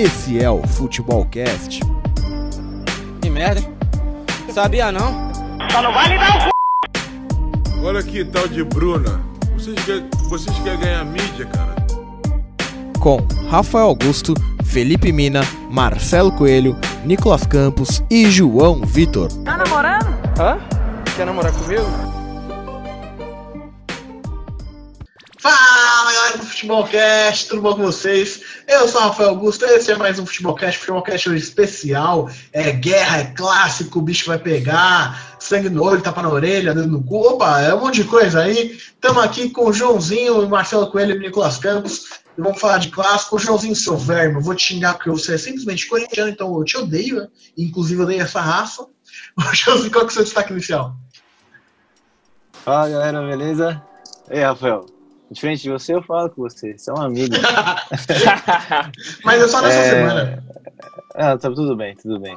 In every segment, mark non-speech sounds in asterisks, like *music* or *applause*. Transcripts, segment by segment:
Esse é o Futebolcast. Que merda, hein? Sabia não? Só não vai me dar o c... Olha que tal de Bruna. Vocês querem, vocês querem ganhar mídia, cara? Com Rafael Augusto, Felipe Mina, Marcelo Coelho, Nicolas Campos e João Vitor. Tá namorando? Hã? Quer namorar comigo? Fala galera do Futebolcast, tudo bom com vocês? Eu sou Rafael Augusto, esse é mais um Futebolcast, Futebolcast hoje especial, é guerra, é clássico, o bicho vai pegar, sangue no olho, tapa na orelha, dedo no cu, opa, é um monte de coisa aí. Estamos aqui com o Joãozinho, o Marcelo Coelho e o Nicolas Campos, e vamos falar de clássico. O Joãozinho, seu verme, eu vou te xingar porque você é simplesmente corintiano, então eu te odeio, né? inclusive odeio essa raça. *laughs* O Joãozinho, qual que é o seu destaque inicial? Fala galera, beleza? Ei, Rafael. Diferente de você, eu falo com você. Você é um amigo. *laughs* Mas é só nessa É, semana. Ah, tá tudo bem, tudo bem.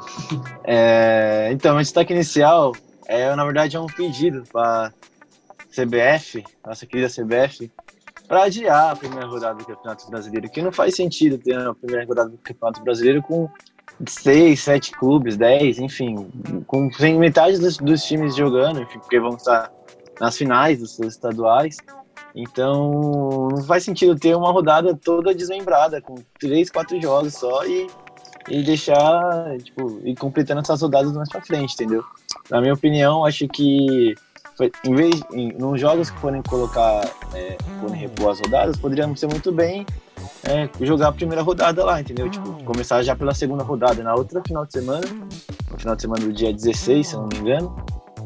É, então, meu destaque inicial é, na verdade, é um pedido para CBF, nossa querida CBF, para adiar a primeira rodada do Campeonato Brasileiro, que não faz sentido ter a primeira rodada do Campeonato Brasileiro com seis, sete clubes, dez, enfim, com metade dos, dos times jogando, enfim, porque vão estar nas finais dos seus estaduais. Então, não faz sentido ter uma rodada toda desmembrada, com três, quatro jogos só e, e deixar, tipo, ir completando essas rodadas mais pra frente, entendeu? Na minha opinião, acho que foi, em vez, em, nos jogos que forem colocar, é, forem repor as rodadas, poderíamos ser muito bem é, jogar a primeira rodada lá, entendeu? Tipo, começar já pela segunda rodada na outra final de semana, no final de semana do dia 16, se não me engano,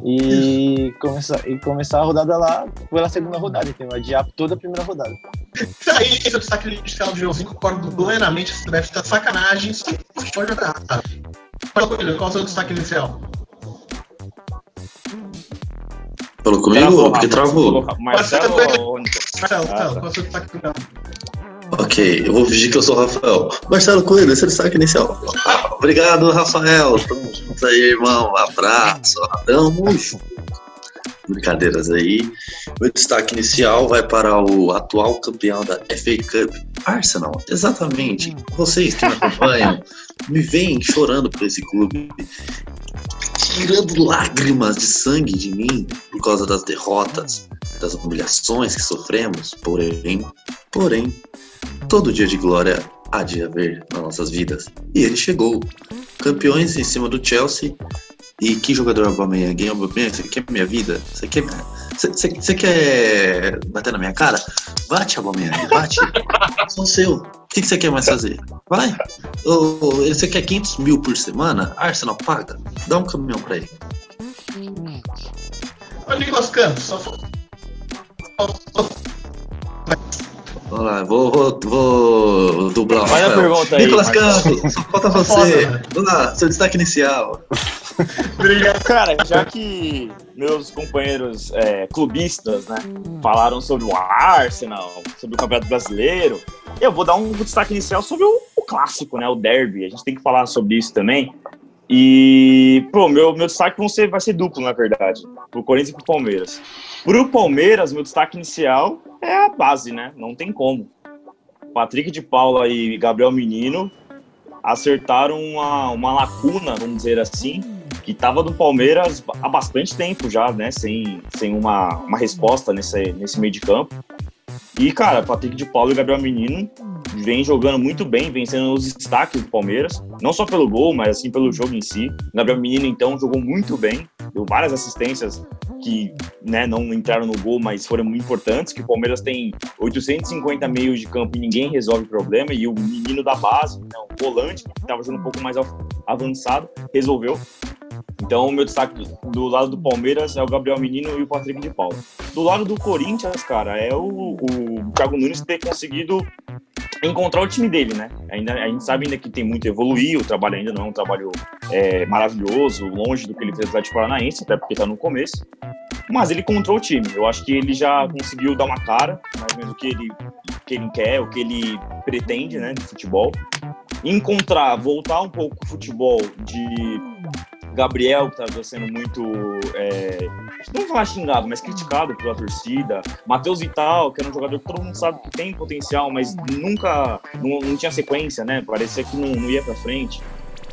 e começar, e começar a rodada lá pela segunda rodada, entendeu? Adiar toda a primeira rodada. Isso aí, esse é o destaque inicial do Joãozinho, concordo plenamente, se deve estar sacanagem, isso aí pode jogar. Fala, Coelho, qual é o seu destaque inicial? Falou comigo? Porque travou. Marcelo Marcelo? Marcelo, Marcelo, tá. qual é o seu destaque inicial? Ok, eu vou fingir que eu sou o Rafael. Marcelo Coelho, esse é o destaque inicial. Ah, Obrigado, Rafael. Tamo juntos aí, irmão. Abraço. Tamo junto. Brincadeiras aí. Meu destaque inicial vai para o atual campeão da FA Cup, Arsenal. Exatamente. Vocês que me acompanham, *laughs* me veem chorando por esse clube, tirando lágrimas de sangue de mim por causa das derrotas, das humilhações que sofremos. Porém, porém, todo dia de glória há de haver nas nossas vidas. E ele chegou. Campeões em cima do Chelsea. E que jogador Aubameyang? É Aubameyang? Você quer minha vida? Você quer, você, você- você quer bater na minha cara? Bate, Aubameyang, bate. *laughs* Sou seu. O que, que você quer mais fazer? Vai. Ô, você quer 500 mil por semana? Arsenal paga. Dá um caminhão pra ele. Ô, Nicolas Campos, só Vamos lá, vou, vou, vou dublar o Faz a Rafael. pergunta aí, Nicolas. Campos, só falta *laughs* Foda, você. né? Vamos lá, seu destaque inicial. Obrigado. Cara, já que meus companheiros é, clubistas, né, falaram sobre o Arsenal, sobre o Campeonato Brasileiro, eu vou dar um destaque inicial sobre o, o clássico, né, o derby. A gente tem que falar sobre isso também. E, pô, meu, meu destaque vão ser, vai ser duplo, na verdade, pro Corinthians e pro Palmeiras. Pro Palmeiras, meu destaque inicial é a base, né? Não tem como. Patrick de Paula e Gabriel Menino acertaram uma, uma lacuna, vamos dizer assim, que estava do Palmeiras há bastante tempo já, né? Sem, sem uma, uma resposta nesse, nesse meio de campo. E, cara, Patrick de Paulo e Gabriel Menino vem jogando muito bem, vem sendo os destaques do Palmeiras, não só pelo gol, mas assim pelo jogo em si. O Gabriel Menino, então, jogou muito bem, deu várias assistências que né, não entraram no gol, mas foram muito importantes, que o Palmeiras tem 850 meios de campo e ninguém resolve o problema, e o menino da base, né, o volante, que estava jogando um pouco mais av- avançado, resolveu. Então, o meu destaque do lado do Palmeiras é o Gabriel Menino e o Patrick de Paula. Do lado do Corinthians, cara, é o, o Thiago Nunes ter conseguido encontrar o time dele, né? Ainda, a gente sabe ainda que tem muito a evoluir, o trabalho ainda não é um trabalho é, maravilhoso, longe do que ele fez no Atlético Paranaense, até porque tá no começo. Mas ele encontrou o time. Eu acho que ele já conseguiu dar uma cara, mais ou menos o que ele, o que ele quer, o que ele pretende, né, de futebol. Encontrar, voltar um pouco o futebol de Gabriel, que tá sendo muito. É, não vou falar xingado, mas criticado pela torcida. Matheus Vital, que era um jogador que todo mundo sabe que tem potencial, mas nunca. Não, não tinha sequência, né? Parecia que não, não ia pra frente.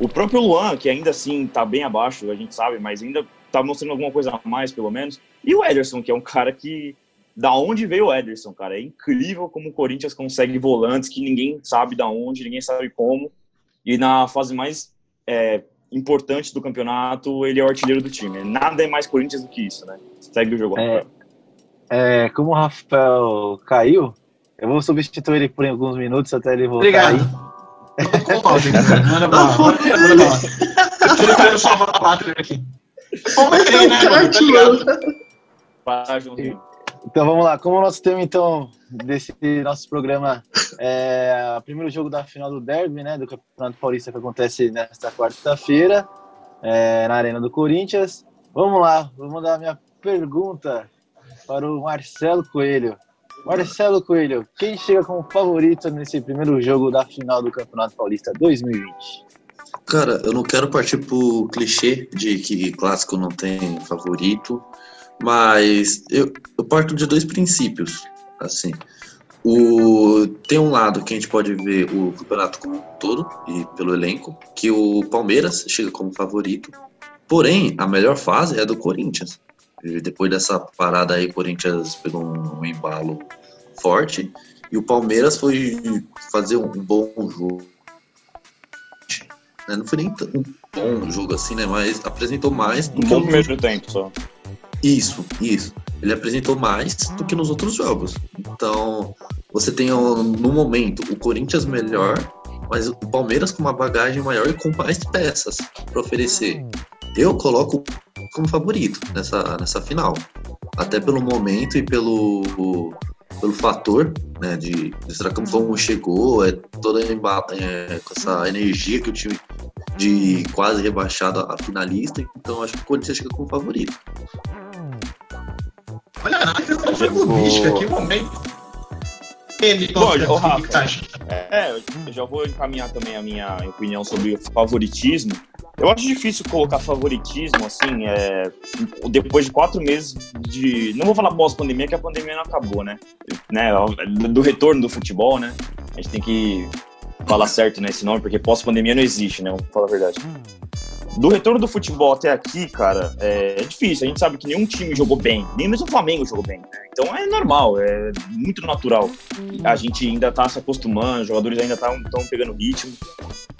O próprio Luan, que ainda assim tá bem abaixo, a gente sabe, mas ainda tá mostrando alguma coisa a mais, pelo menos. E o Ederson, que é um cara que. Da onde veio o Ederson, cara? É incrível como o Corinthians consegue volantes que ninguém sabe da onde, ninguém sabe como. E na fase mais é, importante do campeonato, ele é o artilheiro do time. Nada é mais Corinthians do que isso, né? Segue o jogo. É, é, como o Rafael caiu, eu vou substituir ele por alguns minutos até ele voltar Obrigado. Manda bala, manda bala. Eu queria salvar a pátria aqui. Como é que é, né? Tá Joãozinho. Então vamos lá, como o nosso tema então desse nosso programa é o primeiro jogo da final do Derby, né, do Campeonato Paulista que acontece nesta quarta-feira é, na Arena do Corinthians. Vamos lá, vou mandar a minha pergunta para o Marcelo Coelho. Marcelo Coelho, quem chega como favorito nesse primeiro jogo da final do Campeonato Paulista 2020? Cara, eu não quero partir pro clichê de que clássico não tem favorito, mas eu, eu parto de dois princípios, assim. O, tem um lado que a gente pode ver o campeonato como um todo e pelo elenco, que o Palmeiras chega como favorito, porém a melhor fase é a do Corinthians. E depois dessa parada aí, o Corinthians pegou um, um embalo forte e o Palmeiras foi fazer um bom jogo. né? Não foi nem tão um bom jogo assim, né? Mas apresentou mais do Um que bom primeiro tempo só. Isso, isso. Ele apresentou mais do que nos outros jogos. Então, você tem no momento o Corinthians melhor, mas o Palmeiras com uma bagagem maior e com mais peças para oferecer. Eu coloco como favorito nessa, nessa final. Até pelo momento e pelo, pelo fator né, de, de será que como chegou, é toda é, com essa energia que o time de quase rebaixado a finalista, então acho que o Corinthians chega como favorito. Olha a análise da clubística, que momento. Ele, Bom, o Rafa. acha? É, eu já vou encaminhar também a minha opinião sobre o favoritismo. Eu acho difícil colocar favoritismo, assim, é, depois de quatro meses de. Não vou falar pós-pandemia, que a pandemia não acabou, né? né? Do retorno do futebol, né? A gente tem que falar certo nesse nome, porque pós-pandemia não existe, né? Vamos falar a verdade. Do retorno do futebol até aqui, cara, é, é difícil. A gente sabe que nenhum time jogou bem, nem mesmo o Flamengo jogou bem. né? Então é normal, é muito natural. A gente ainda tá se acostumando, os jogadores ainda estão pegando ritmo.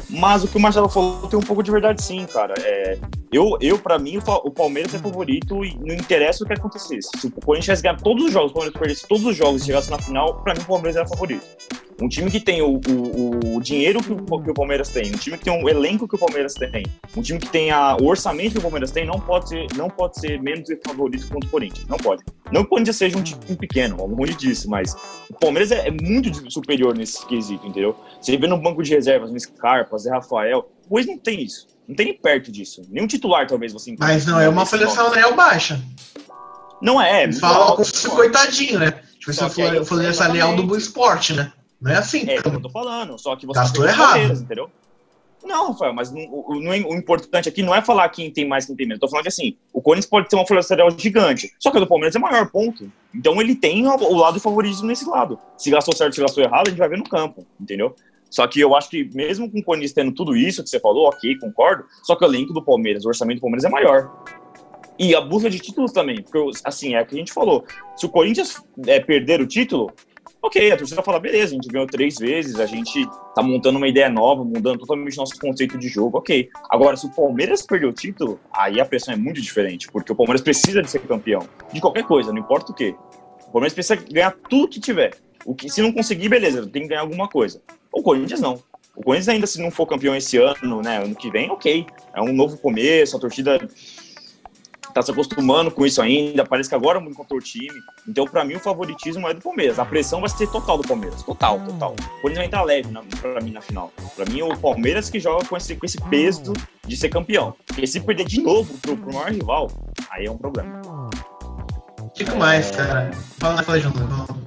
Mas o que o Marcelo falou tem um pouco de verdade sim, cara. É, eu, eu para mim, o, Palmeiras é favorito e não interessa o que acontecesse. Se o Corinthians ganhar todos os jogos, o Palmeiras perdesse todos os jogos e chegasse na final, pra mim o Palmeiras era favorito. Um time que tem o, o, o dinheiro que o, que o Palmeiras tem, um time que tem o elenco que o Palmeiras tem, um time que tem a, o orçamento que o Palmeiras tem, não pode ser, não pode ser menos favorito contra o Corinthians. Não pode. Não que o Corinthians seja um time pequeno, longe disso, mas o Palmeiras é, é muito superior nesse quesito, entendeu? Você vê no banco de reservas, no Scarpa, Zé Rafael, pois não tem isso. Não tem nem perto disso. Nenhum titular, talvez, você encontre Mas não é uma folha nome. salarial baixa. Não é. Falam alto, com esse coitadinho, né? Tipo, aí- eu folha salarial do Esporte, né? Não é assim. É, como eu tô falando. Só que você Gastou tem o errado. Entendeu? Não, Rafael, mas não- o, o- é- o importante aqui não é falar quem tem mais, quem tem menos. Tô falando que assim, o Corinthians pode ter uma folha salarial gigante, só que a do Palmeiras é maior, ponto. Então ele tem o, o lado do favoritismo nesse lado. Se gastou certo, se gastou errado, a gente vai ver no campo, entendeu? Só que eu acho que mesmo com o Corinthians tendo tudo isso que você falou, ok, concordo, só que o elenco do Palmeiras, o orçamento do Palmeiras é maior. E a busca de títulos também, porque, assim, é o que a gente falou. Se o Corinthians é, perder o título, ok, a torcida vai falar, beleza, a gente ganhou três vezes, a gente tá montando uma ideia nova, mudando totalmente nosso conceito de jogo, ok. Agora, se o Palmeiras perder o título, aí a pressão é muito diferente, porque o Palmeiras precisa de ser campeão, de qualquer coisa, não importa o quê. O Palmeiras precisa ganhar tudo que tiver. O que, se não conseguir, beleza, tem que ganhar alguma coisa. O Corinthians não. O Corinthians ainda se não for campeão esse ano, né, ano que vem, ok. É um novo começo, a torcida tá se acostumando com isso ainda, parece que agora muito contra o time. Então, pra mim, o favoritismo é do Palmeiras. A pressão vai ser total do Palmeiras. Total, total. O Corinthians vai entrar leve na, pra mim na final. Pra mim, o Palmeiras que joga com esse, com esse peso de ser campeão. Porque se perder de novo pro, pro maior rival, aí é um problema. Digo mais, cara. Fala, fala junto.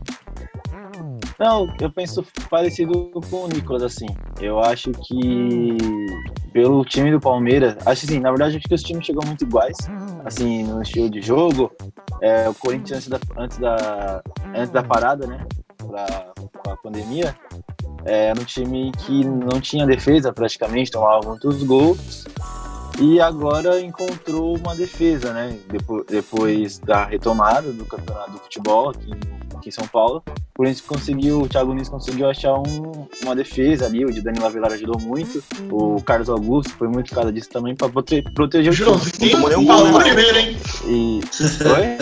Não, eu penso parecido com o Nicolas, assim. Eu acho que pelo time do Palmeiras, acho assim, na verdade, acho que os times chegam muito iguais, assim, no estilo de jogo. É, o Corinthians antes da, antes da, antes da parada, né, pra, pra pandemia, é, era um time que não tinha defesa praticamente, tomava muitos gols. E agora encontrou uma defesa, né? Depois, depois da retomada do campeonato do futebol aqui, aqui em São Paulo. Por isso conseguiu, o Thiago Nunes conseguiu achar um, uma defesa ali, o de Danilo Avelar ajudou muito, o Carlos Augusto foi muito cara disso também para prote, proteger o João. Não tomou nenhum gol, né? primeiro, hein? E. Oi?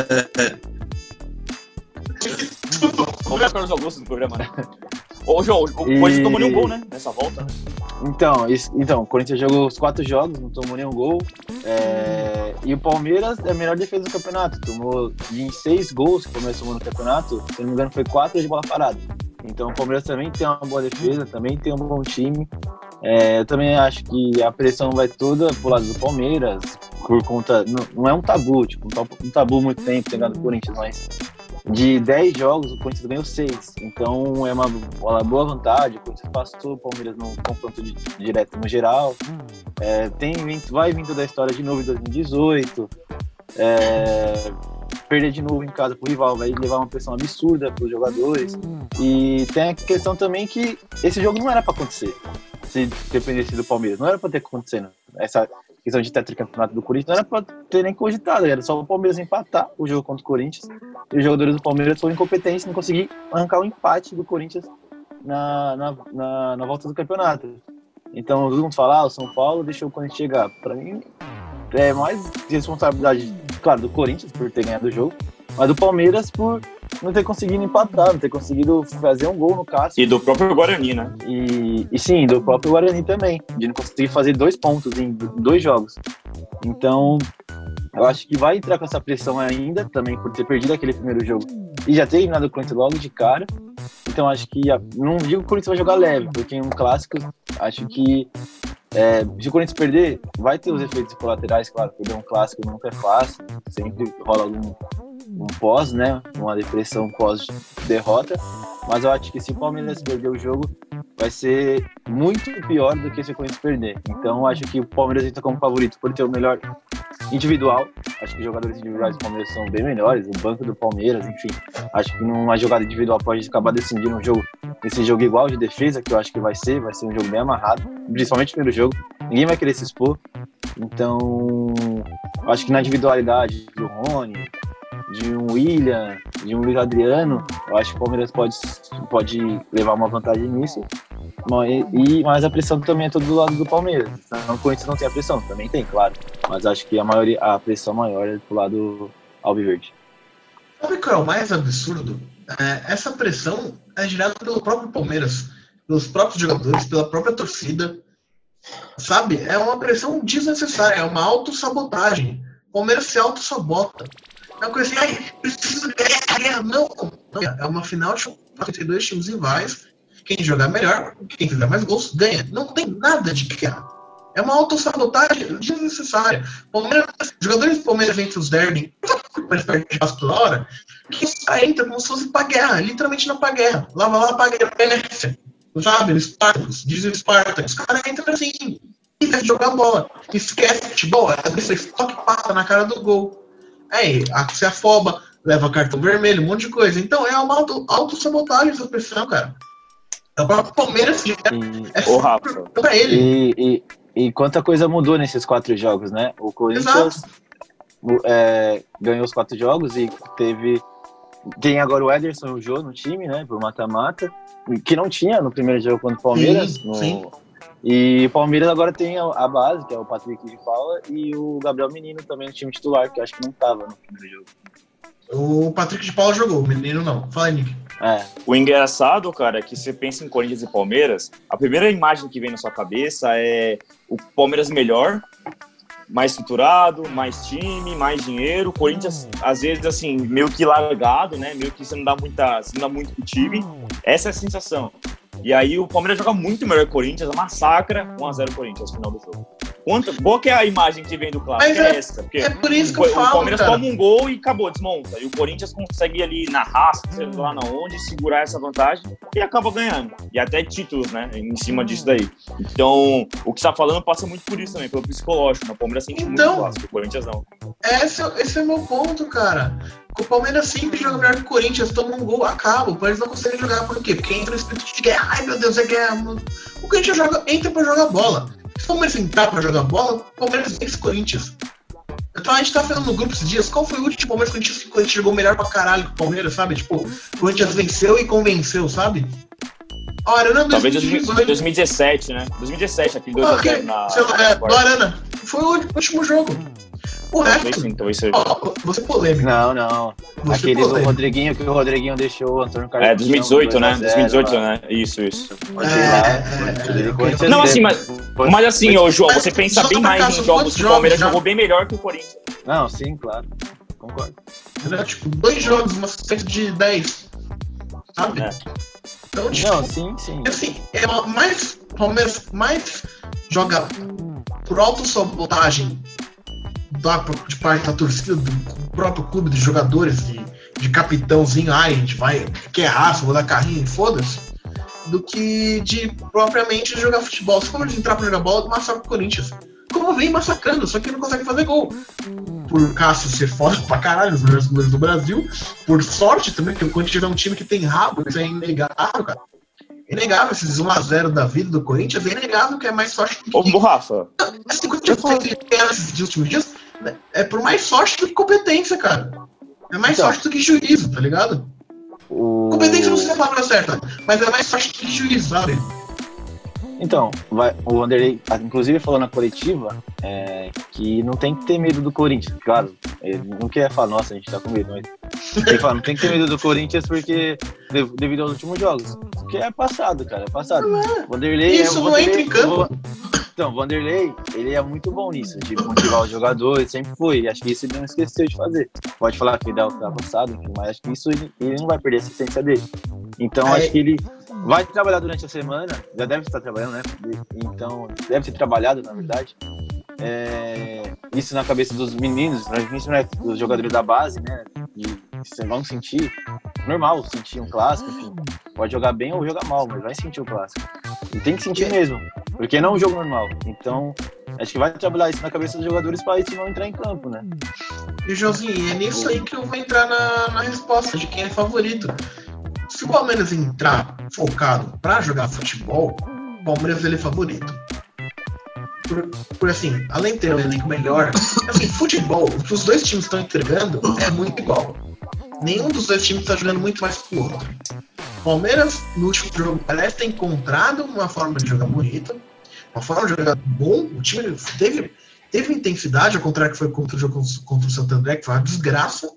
Vamos ver o Carlos Augusto no programa, né? Ô, João, o Corinthians E- tomou nenhum gol, né? Nessa volta. Então, isso- então, o Corinthians jogou os quatro jogos, não tomou nenhum gol. É, e o Palmeiras é a melhor defesa do campeonato. Tomou em seis gols que o Palmeiras tomou no campeonato, se não me engano, foi quatro de bola parada. Então o Palmeiras também tem uma boa defesa, também tem um bom time. É, eu também acho que a pressão vai toda pro lado do Palmeiras, por conta. Não, não é um tabu, tipo, um tabu, muito tempo ter ganhado o Corinthians, mas de 10 jogos, o Corinthians ganhou 6. Então é uma, uma boa vantagem. O Corinthians passou o Palmeiras no confronto de- direto no geral. É, tem, vai vindo da história de novo em 2018. É, perder de novo em casa pro rival vai levar uma pressão absurda pros jogadores. E tem a questão também que esse jogo não era para acontecer. Se dependesse do Palmeiras, não era para ter acontecendo. Essa questão de tetracampeonato do Corinthians não era para ter nem cogitado, era só o Palmeiras empatar o jogo contra o Corinthians. E os jogadores do Palmeiras foram incompetentes, não conseguir arrancar o empate do Corinthians na, na, na, na volta do campeonato. Então, todo mundo fala, ah, o São Paulo deixou o Corinthians chegar. Para mim, é mais responsabilidade, claro, do Corinthians por ter ganhado o jogo, mas do Palmeiras por não ter conseguido empatar, não ter conseguido fazer um gol no Cássio. E do próprio Guarani, né? E, e sim, do próprio Guarani também, de não conseguir fazer dois pontos em dois jogos. Então, eu acho que vai entrar com essa pressão ainda, também por ter perdido aquele primeiro jogo e já ter eliminado o Corinthians logo de cara. Então, acho que, não digo que o Corinthians vai jogar leve, porque em um clássico, acho que é, se o Corinthians perder, vai ter os efeitos colaterais, claro, perder um clássico nunca é fácil, sempre rola algum um pós, né? Uma depressão pós-derrota. Mas eu acho que se o Palmeiras perder o jogo, vai ser muito pior do que se o Corinthians perder. Então acho que o Palmeiras entra como favorito por ter o melhor individual. Acho que os jogadores individuais do Palmeiras são bem melhores, o banco do Palmeiras, enfim. Acho que numa jogada individual pode acabar decidindo um jogo, esse jogo igual de defesa, que eu acho que vai ser, vai ser um jogo bem amarrado, principalmente no primeiro jogo. Ninguém vai querer se expor. Então, acho que na individualidade do Rony, de um William, de um Luiz Adriano, eu acho que o Palmeiras pode, pode levar uma vantagem nisso. Mas, e, mas a pressão também é todo do lado do Palmeiras. Não, o Corinthians não tem a pressão, também tem, claro. Mas acho que a, maioria, a pressão maior é do lado alviverde. Sabe qual é o mais absurdo? É, essa pressão é gerada pelo próprio Palmeiras, pelos próprios jogadores, pela própria torcida. Sabe? É uma pressão desnecessária, é uma autossabotagem. O Palmeiras se autossabota. É uma coisa assim, preciso ganhar. Não, não, é uma final de tem dois times rivais. Quem jogar melhor, quem fizer mais gols, ganha. Não tem nada de guerra. É uma autossabotagem desnecessária. Palmeiras, jogadores do Palmeiras entre os derby, eles perdem toda hora, que os caras entram como se fosse pra guerra, literalmente não pra guerra. Lá vai lá pra guerra, Venécia. Sabe? Espartacus, diz o Spartacus. Os caras entram assim, e de jogar bola. Esquece futebol, é desse toque passa na cara do gol. Aí, a- se afoba, leva cartão vermelho, um monte de coisa. Então é uma auto- autossabotagem essa pressão, cara. É o próprio Palmeiras que E, é Ô, Rafa. pra ele. e, e, e quanta coisa mudou nesses quatro jogos, né? O Corinthians o- é, ganhou os quatro jogos e teve. Tem agora o Ederson e o Jô no time, né? Por mata-mata. Que não tinha no primeiro jogo contra o Palmeiras. Sim, no- sim. E o Palmeiras agora tem a, base, que é o Patrick de Paula, e o Gabriel Menino também no time titular, que eu acho que não tava no primeiro jogo. O Patrick de Paula jogou, o menino não. Fala aí, Nick. É, O engraçado, cara, é que você pensa em Corinthians e Palmeiras, a primeira imagem que vem na sua cabeça é o Palmeiras melhor, mais estruturado, mais time, mais dinheiro. O Corinthians, às vezes, assim, meio que largado, né? Meio que você não dá muita. Você não dá muito pro time. Essa é a sensação. E aí o Palmeiras joga muito melhor que o Corinthians, massacra 1x0 Corinthians no final do jogo. Quanto, qual que é a imagem que vem do clássico? É, é- essa. Porque É por isso que o, eu o falo, Palmeiras cara. toma um gol e acabou, desmonta. E o Corinthians consegue ali na raça, sei lá na onde, segurar essa vantagem e acaba ganhando. E até títulos, né? Em cima disso daí. Então, o que você tá falando passa muito por isso também, pelo psicológico. né? O Palmeiras sente muito Então. o clássico, o Corinthians não. Esse, esse é o meu ponto, cara. O Palmeiras sempre joga melhor que o Corinthians, toma um gol, acaba. O Palmeiras não consegue jogar por quê? Porque entra no espírito de guerra. Ai meu Deus, é guerra. O Corinthians joga, entra pra jogar bola. Se o Palmeiras entrar pra jogar bola, o Palmeiras vence o Corinthians. Então a gente tá falando no grupo esses dias, qual foi o último Palmeiras Corinthians que o Corinthians jogou melhor pra caralho que o Palmeiras, sabe? Tipo, o Corinthians venceu e convenceu, sabe? Arana Talvez 2018. 2017, né? 2017, aquele 2x0 Ok, na. sei lá, na é, do Arana. Foi o último jogo. O Talvez resto. sim, talvez. Ó, você polêmico. Não, não. Você Aquele do. Rodriguinho, que o Rodriguinho deixou o Antônio Carlos. É, 2018, né? 2 a 0 2018, lá. né? Isso, isso. Pode É, ir lá. é, é, é, Não, assim, mas, mas assim, ô João, você pensa bem mais em jogos que o Palmeiras jogou bem melhor que o Corinthians. Não, sim, claro. Concordo. Entendeu? Tipo, dois jogos, uma assistência de 10. Sabe? É. Então, tipo, Não, sim, sim. assim, é mais. Palmeiras mais joga por autossabotagem da, de parte da torcida, do próprio clube, dos jogadores, de, de capitãozinho, ai, a gente vai, quer raça, vou dar carrinho, foda-se, do que de propriamente jogar futebol. Se for entrar pra jogar bola, massacra o Corinthians. Como vem massacrando, só que não consegue fazer gol. Por Cássio ser foda pra caralho, os melhores goleiros do Brasil. Por sorte também, porque o Corinthians é um time que tem rabo, isso é inegável, cara. Inegável, esses 1x0 da vida do Corinthians, é inegável que é mais sorte do Ô, que. Rafa, Mas se o Corinthians consegue ganhar nesses últimos dias, é por mais sorte do que competência, cara. É mais Então. sorte do que juízo, tá ligado? O... Competência não sei se é a palavra certa, mas é mais sorte do que juízo, sabe? Então, vai, o Vanderlei, ah, inclusive, falou na coletiva é, que não tem que ter medo do Corinthians. Claro, ele não quer falar, nossa, a gente tá com medo, mas tem que falar, não tem que ter medo do Corinthians porque de- devido aos últimos jogos. Porque é passado, cara, é passado. Vanderlei Isso é, o não Vanderlei- entra em campo. Então, o Vanderlei, ele é muito bom nisso, de motivar os jogadores, sempre foi. Acho que isso ele não esqueceu de fazer. Pode falar que ele que avançado, mas acho que isso ele, não vai perder essa essência dele. Então, É. acho que ele vai trabalhar durante a semana, já deve estar trabalhando, né? Então, deve ter trabalhado, na verdade. É, isso na cabeça dos meninos, principalmente né, dos jogadores da base, né? E vocês vão sentir, normal sentir um clássico, enfim. Pode jogar bem ou jogar mal, mas vai sentir o clássico. E tem que sentir mesmo, porque não é um jogo normal. Então, acho que vai trabalhar isso na cabeça dos jogadores para isso não entrar em campo, né? E Josinho, é nisso aí que eu vou entrar na, na resposta de quem é favorito. Se o Palmeiras entrar focado pra jogar futebol, o Palmeiras ele é favorito. Por, por assim, além de ter um elenco melhor, assim, futebol, o que os dois times estão entregando é muito igual. Nenhum dos dois times está jogando muito mais que o outro. Palmeiras, no último jogo, parece ter encontrado uma forma de jogar bonita, uma forma de jogar bom. O time teve, teve intensidade, ao contrário que foi contra o jogo contra o Santo André, que foi uma desgraça.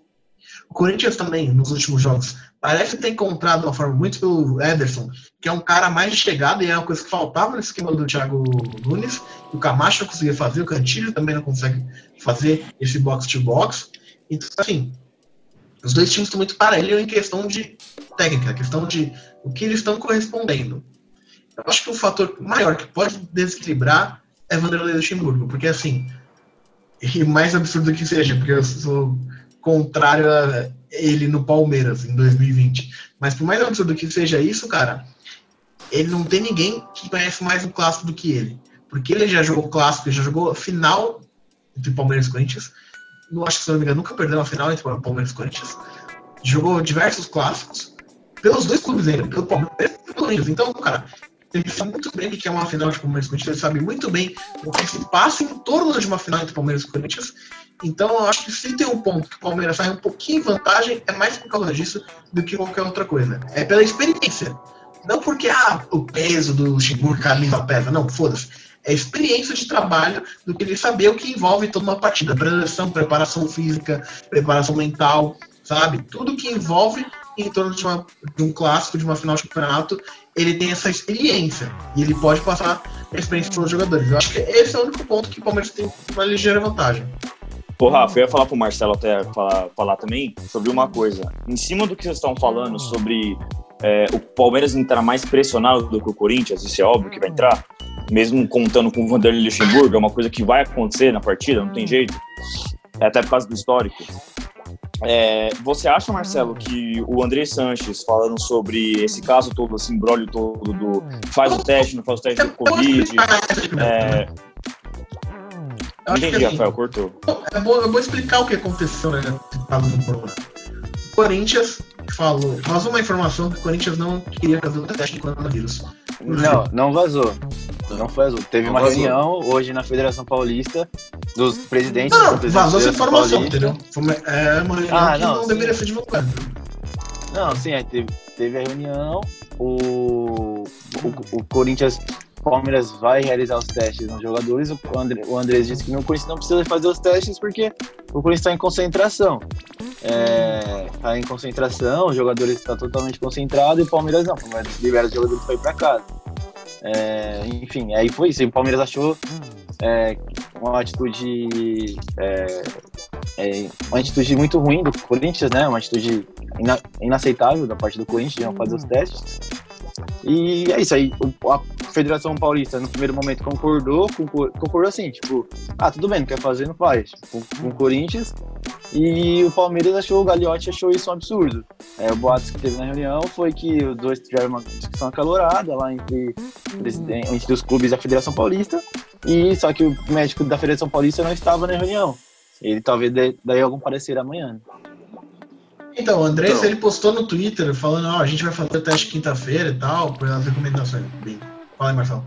O Corinthians também, nos últimos jogos, parece ter encontrado uma forma muito pelo Ederson, que é um cara mais de chegada e é uma coisa que faltava no esquema do Thiago Nunes. O Camacho não conseguia fazer, o Cantilho também não consegue fazer esse box-to-box. Então, assim, os dois times estão muito parelhos em questão de técnica, questão de o que eles estão correspondendo. Eu acho que o fator maior que pode desequilibrar é Vanderlei Luxemburgo, porque assim, e mais absurdo que seja, porque eu sou contrário a ele no Palmeiras em 2020. Mas por mais absurdo que seja isso, cara, ele não tem ninguém que conhece mais o clássico do que ele. Porque ele já jogou clássico, já jogou final entre Palmeiras e Corinthians. Não acho que, me engano, nunca perdeu uma final entre Palmeiras e Corinthians. Jogou diversos clássicos pelos dois clubes ainda, pelo Palmeiras e pelo Corinthians. Então, cara, ele sabe muito bem o que é uma final de Palmeiras e Corinthians, ele sabe muito bem o que se passa em torno de uma final entre Palmeiras e Corinthians. Então, eu acho que se tem um ponto que o Palmeiras sai um pouquinho em vantagem, é mais por causa disso do que qualquer outra coisa. É pela experiência. Não porque ah, o peso do Luxemburgo, camisa pesa. Não, foda-se. É experiência de trabalho do que ele saber o que envolve toda uma partida. Preparação, preparação física, preparação mental, sabe? Tudo que envolve em torno de, uma, de um clássico, de uma final de campeonato, ele tem essa experiência. E ele pode passar a experiência para os jogadores. Eu acho que esse é o único ponto que o Palmeiras tem uma ligeira vantagem. Pô, Rafa, eu ia falar pro Marcelo até falar, falar também sobre uma coisa. Em cima do que vocês estão falando sobre é, o Palmeiras entrar mais pressionado do que o Corinthians, isso é óbvio que vai entrar. Mesmo contando com o Vanderlei Luxemburgo, é uma coisa que vai acontecer na partida, não tem jeito, é até por causa do histórico. É, você acha, Marcelo, que o André Sanches falando sobre esse caso todo, esse embrólio todo do faz o teste, não faz o teste do Covid, é, que entendi, assim, Rafael, cortou. É bom, eu vou explicar o que aconteceu né, caso do Corona. O Corinthians falou, vazou uma informação que o Corinthians não queria fazer o teste de coronavírus. Não, não vazou. Não foi azul. Teve Não uma vazou. reunião hoje na Federação Paulista dos presidentes. Não, vazou essa informação, Paulista. entendeu? Foi uma, é uma reunião Ah, que não, não, deveria ser divulgada. Não, sim, teve, teve a reunião. O, o, o Corinthians, Palmeiras vai realizar os testes nos jogadores. O, André, o Andrés disse que o Corinthians não precisa fazer os testes porque o Corinthians está em concentração. Está em concentração, os jogadores estão totalmente concentrados e o Palmeiras não. O Palmeiras libera os jogadores para ir para casa. É, enfim, aí foi isso. E o Palmeiras achou é, uma atitude é, é, uma atitude muito ruim do Corinthians, né? Uma atitude ina- inaceitável da parte do Corinthians de não fazer os testes. E é isso aí. a Federação Paulista, no primeiro momento, concordou, concor- concordou assim, tipo, ah, tudo bem, não quer fazer, não faz. Com, com o Corinthians. E o Palmeiras achou, o Gagliotti achou isso um absurdo. É, o boato que teve na reunião foi que os dois tiveram uma discussão acalorada lá entre, entre os clubes da Federação Paulista. E só que o médico da Federação Paulista não estava na reunião. Ele talvez dê daí algum parecer amanhã. Então, o Andrés, Então. ele postou no Twitter falando, ó, a gente vai fazer o teste quinta-feira e tal, pelas recomendações. Bem, fala aí, Marcelo.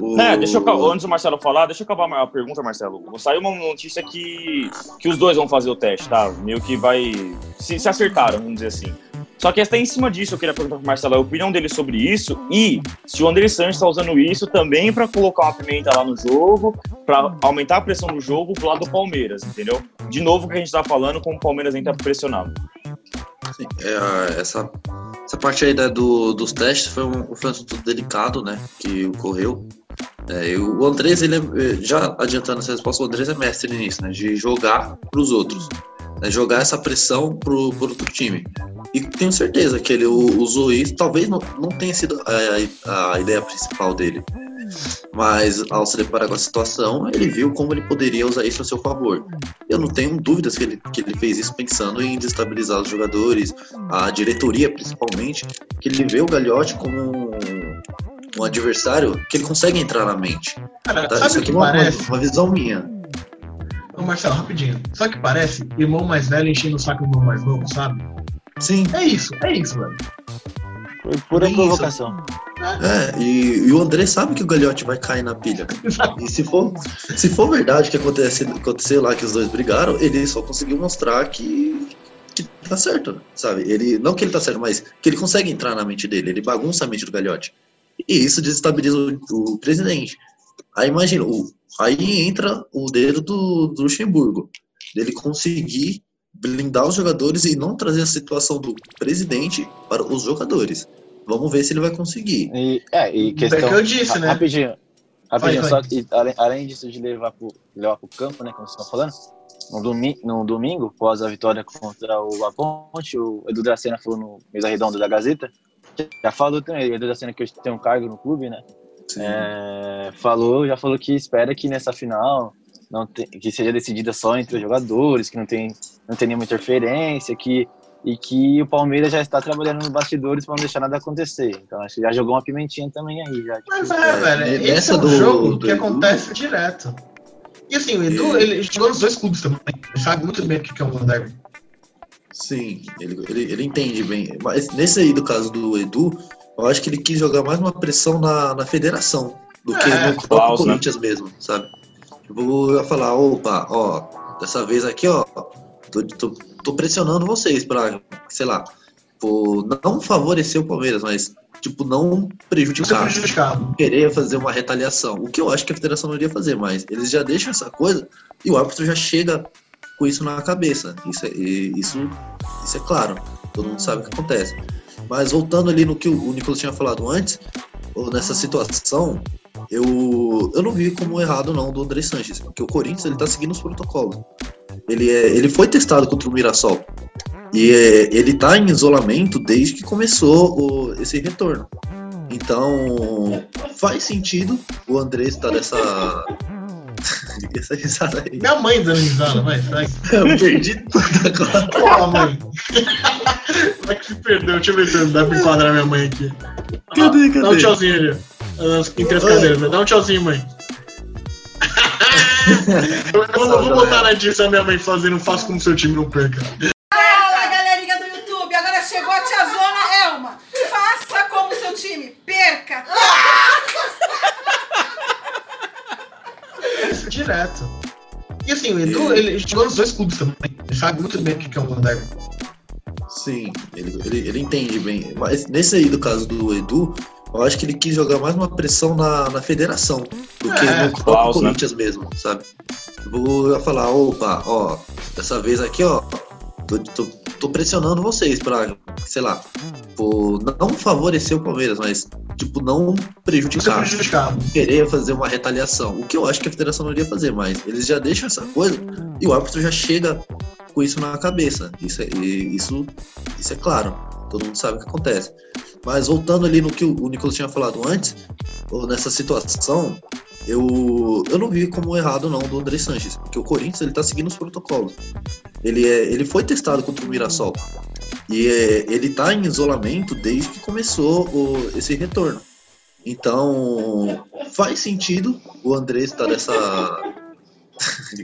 O- É, deixa eu acabar- antes do Marcelo falar, deixa eu acabar a pergunta, Marcelo. Saiu uma notícia que, que os dois vão fazer o teste, tá? Meio que vai. Se, se acertaram, vamos dizer assim. Só que até em cima disso eu queria perguntar pro Marcelo a opinião dele sobre isso e se o André Sanches está usando isso também para colocar uma pimenta lá no jogo, para aumentar a pressão do jogo pro lado do Palmeiras, entendeu? De novo o que a gente tá falando, como o Palmeiras entra pressionado. Sim, é, essa, essa parte aí né, do, dos testes foi um, foi um assunto delicado, né? Que ocorreu. É, o Andrés, ele é, já adiantando essa resposta, o Andrés é mestre nisso, né? De jogar para os outros. Né, jogar essa pressão pro, pro outro time. E tenho certeza que ele usou isso, talvez não, não tenha sido a, a ideia principal dele. Mas ao se deparar com a situação, ele viu como ele poderia usar isso a seu favor. Eu não tenho dúvidas que ele, que ele fez isso pensando em desestabilizar os jogadores, a diretoria principalmente, que ele vê o Gagliotti como um, um adversário que ele consegue entrar na mente. Cara, Tá? Isso aqui é uma, uma visão minha. Ô, Marcelo, rapidinho. O que parece? Irmão mais velho enchendo o saco do irmão mais novo, sabe? Sim, É isso, é isso, velho. Foi pura Bem provocação. é, e, e o André sabe que o Gagliotti vai cair na pilha. E se for, se for verdade que acontece, aconteceu lá que os dois brigaram, ele só conseguiu mostrar que, que tá certo, sabe? Ele, não que ele tá certo, mas que ele consegue entrar na mente dele, ele bagunça a mente do Gagliotti. E isso desestabiliza o, o presidente. Aí imagina, o- aí entra o dedo do, do Luxemburgo, dele conseguir blindar os jogadores e não trazer a situação do presidente para os jogadores. Vamos ver se ele vai conseguir. E, é, e É questão. que eu disse, né? Rapidinho. Rapidinho, Vai, só vai. que além, além disso de levar pro, levar pro campo, né, como vocês estão falando, no, domi no domingo, após a vitória contra o Aponte, o Edu Dracena falou no Mesa Redonda da Gazeta, já falou também, o Edu Dracena que hoje tem um cargo no clube, né, é, falou, já falou que espera que nessa final não te- que seja decidida só entre os jogadores, que não tem, não tem nenhuma interferência, que, e que o Palmeiras já está trabalhando nos bastidores para não deixar nada acontecer. Então acho que já jogou uma pimentinha também aí. Já, tipo, Mas é, velho, É, esse é um do- jogo do que Edu- acontece direto. E assim, o Edu, E- ele jogou nos dois clubes também. Ele sabe muito bem o que é um derby. Sim, ele, ele, ele entende bem. Mas nesse aí do caso do Edu, eu acho que ele quis jogar mais uma pressão na, na federação do que É, no próprio Klaus, né? Corinthians mesmo, sabe? Tipo, eu ia falar, opa, ó, dessa vez aqui, ó, tô, tô, tô pressionando vocês pra, sei lá, tipo, não favorecer o Palmeiras, mas, tipo, não prejudicar prejudicado. querer fazer uma retaliação. O que eu acho que a federação não iria fazer, mas eles já deixam essa coisa e o árbitro já chega com isso na cabeça. Isso é, isso, isso é claro. Todo mundo sabe o que acontece. Mas voltando ali no que o Nicolas tinha falado antes, ou nessa situação, eu, eu não vi como errado não do André Sanches, porque o Corinthians ele tá seguindo os protocolos. Ele, é, ele foi testado contra o Mirassol. E é, ele tá em isolamento desde que começou o- esse retorno. Então, faz sentido o André estar nessa. *laughs* Essa risada aí. Minha mãe dando risada, vai, sai. Eu perdi tudo agora. Porra, mãe. Como é que se perdeu? Deixa eu ver se dá pra enquadrar minha mãe aqui. Cadê, Dá um tchauzinho ali. três Oi. cadeiras. né? Dá um tchauzinho, mãe. *laughs* eu não vou botar na edição minha mãe fazendo faço como seu time não perca. Fala, galerinha do YouTube! Agora chegou a tia Zona Elma. Faça como seu time. Perca! Direto. E assim, o Edu, ele jogou nos dois clubes também. Ele sabe muito bem o que é um Van Sim, ele, ele, ele entende bem. Mas nesse aí do caso do Edu, eu acho que ele quis jogar mais uma pressão na, na federação do que É, no próprio Klaus, né? Corinthians mesmo, sabe? Vou falar, opa, ó, dessa vez aqui, ó, tô, tô, tô pressionando vocês pra, sei lá, não favorecer o Palmeiras, mas, tipo, não é prejudicar prejudicado. querer fazer uma retaliação. O que eu acho que a federação não iria fazer, mas eles já deixam essa coisa e o árbitro já chega com isso na cabeça. Isso é, isso, isso é claro. Todo mundo sabe o que acontece. Mas voltando ali no que o Nicolas tinha falado antes, nessa situação, eu, eu não vi como errado não do André Sanches, porque o Corinthians ele tá seguindo os protocolos. Ele, é, ele foi testado contra o Mirassol. E é, ele tá em isolamento desde que começou o- esse retorno. Então, faz sentido o André estar nessa.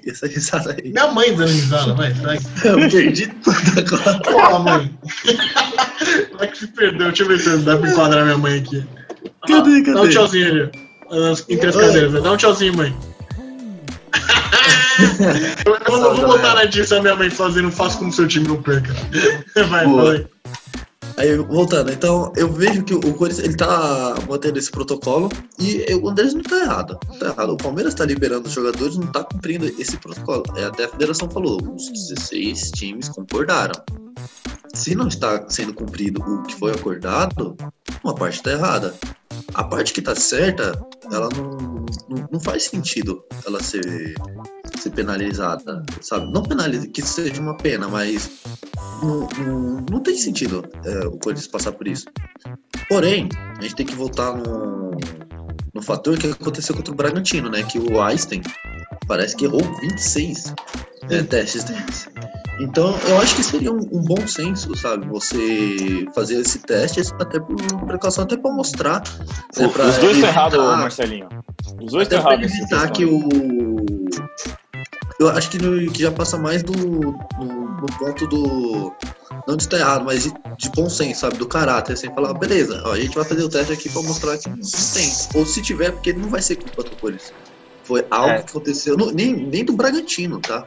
Essa risada aí. Minha mãe dando risada, vai. Eu perdi tudo agora. Porra, mãe. Como é que se perdeu? Deixa eu ver se dá pra enquadrar minha mãe aqui. Cadê, Dá um cadê? tchauzinho ali. três Oi. cadeiras. Dá um tchauzinho, mãe. *laughs* eu não vou botar na edição minha mãe fazendo faço como seu time não perca. Vai, Boa. fala aí. Voltando, então, eu vejo que o Corinthians, ele tá mantendo esse protocolo e o Andrés não tá errado. Não tá errado. O Palmeiras tá liberando os jogadores, não tá cumprindo esse protocolo. É, até a federação falou, os 16 times concordaram. Se não está sendo cumprido o que foi acordado, uma parte tá errada. A parte que tá certa, ela não, não, não faz sentido ela ser, ser penalizada, sabe? Não penaliza, que seja uma pena, mas não, não, não tem sentido é, o Corinthians passar por isso. Porém, a gente tem que voltar no, no fator que aconteceu contra o Bragantino, né? Que o Einstein parece que errou 26 é, testes deles. Então, eu acho que seria um, um bom senso, sabe? Você fazer esse teste até por precaução, até para mostrar. né, pra Os dois estão errados, Marcelinho. Os dois estão errados. evitar que o. Eu acho que, no- que já passa mais do, no, no ponto do. Não de estar errado, mas de, de bom senso, sabe? Do caráter, assim, falar, beleza, ó, a gente vai fazer o teste aqui pra mostrar que não tem. Ou se tiver, porque não vai ser culpa do Corinthians. Foi algo É. que aconteceu, no- nem, nem do Bragantino, tá?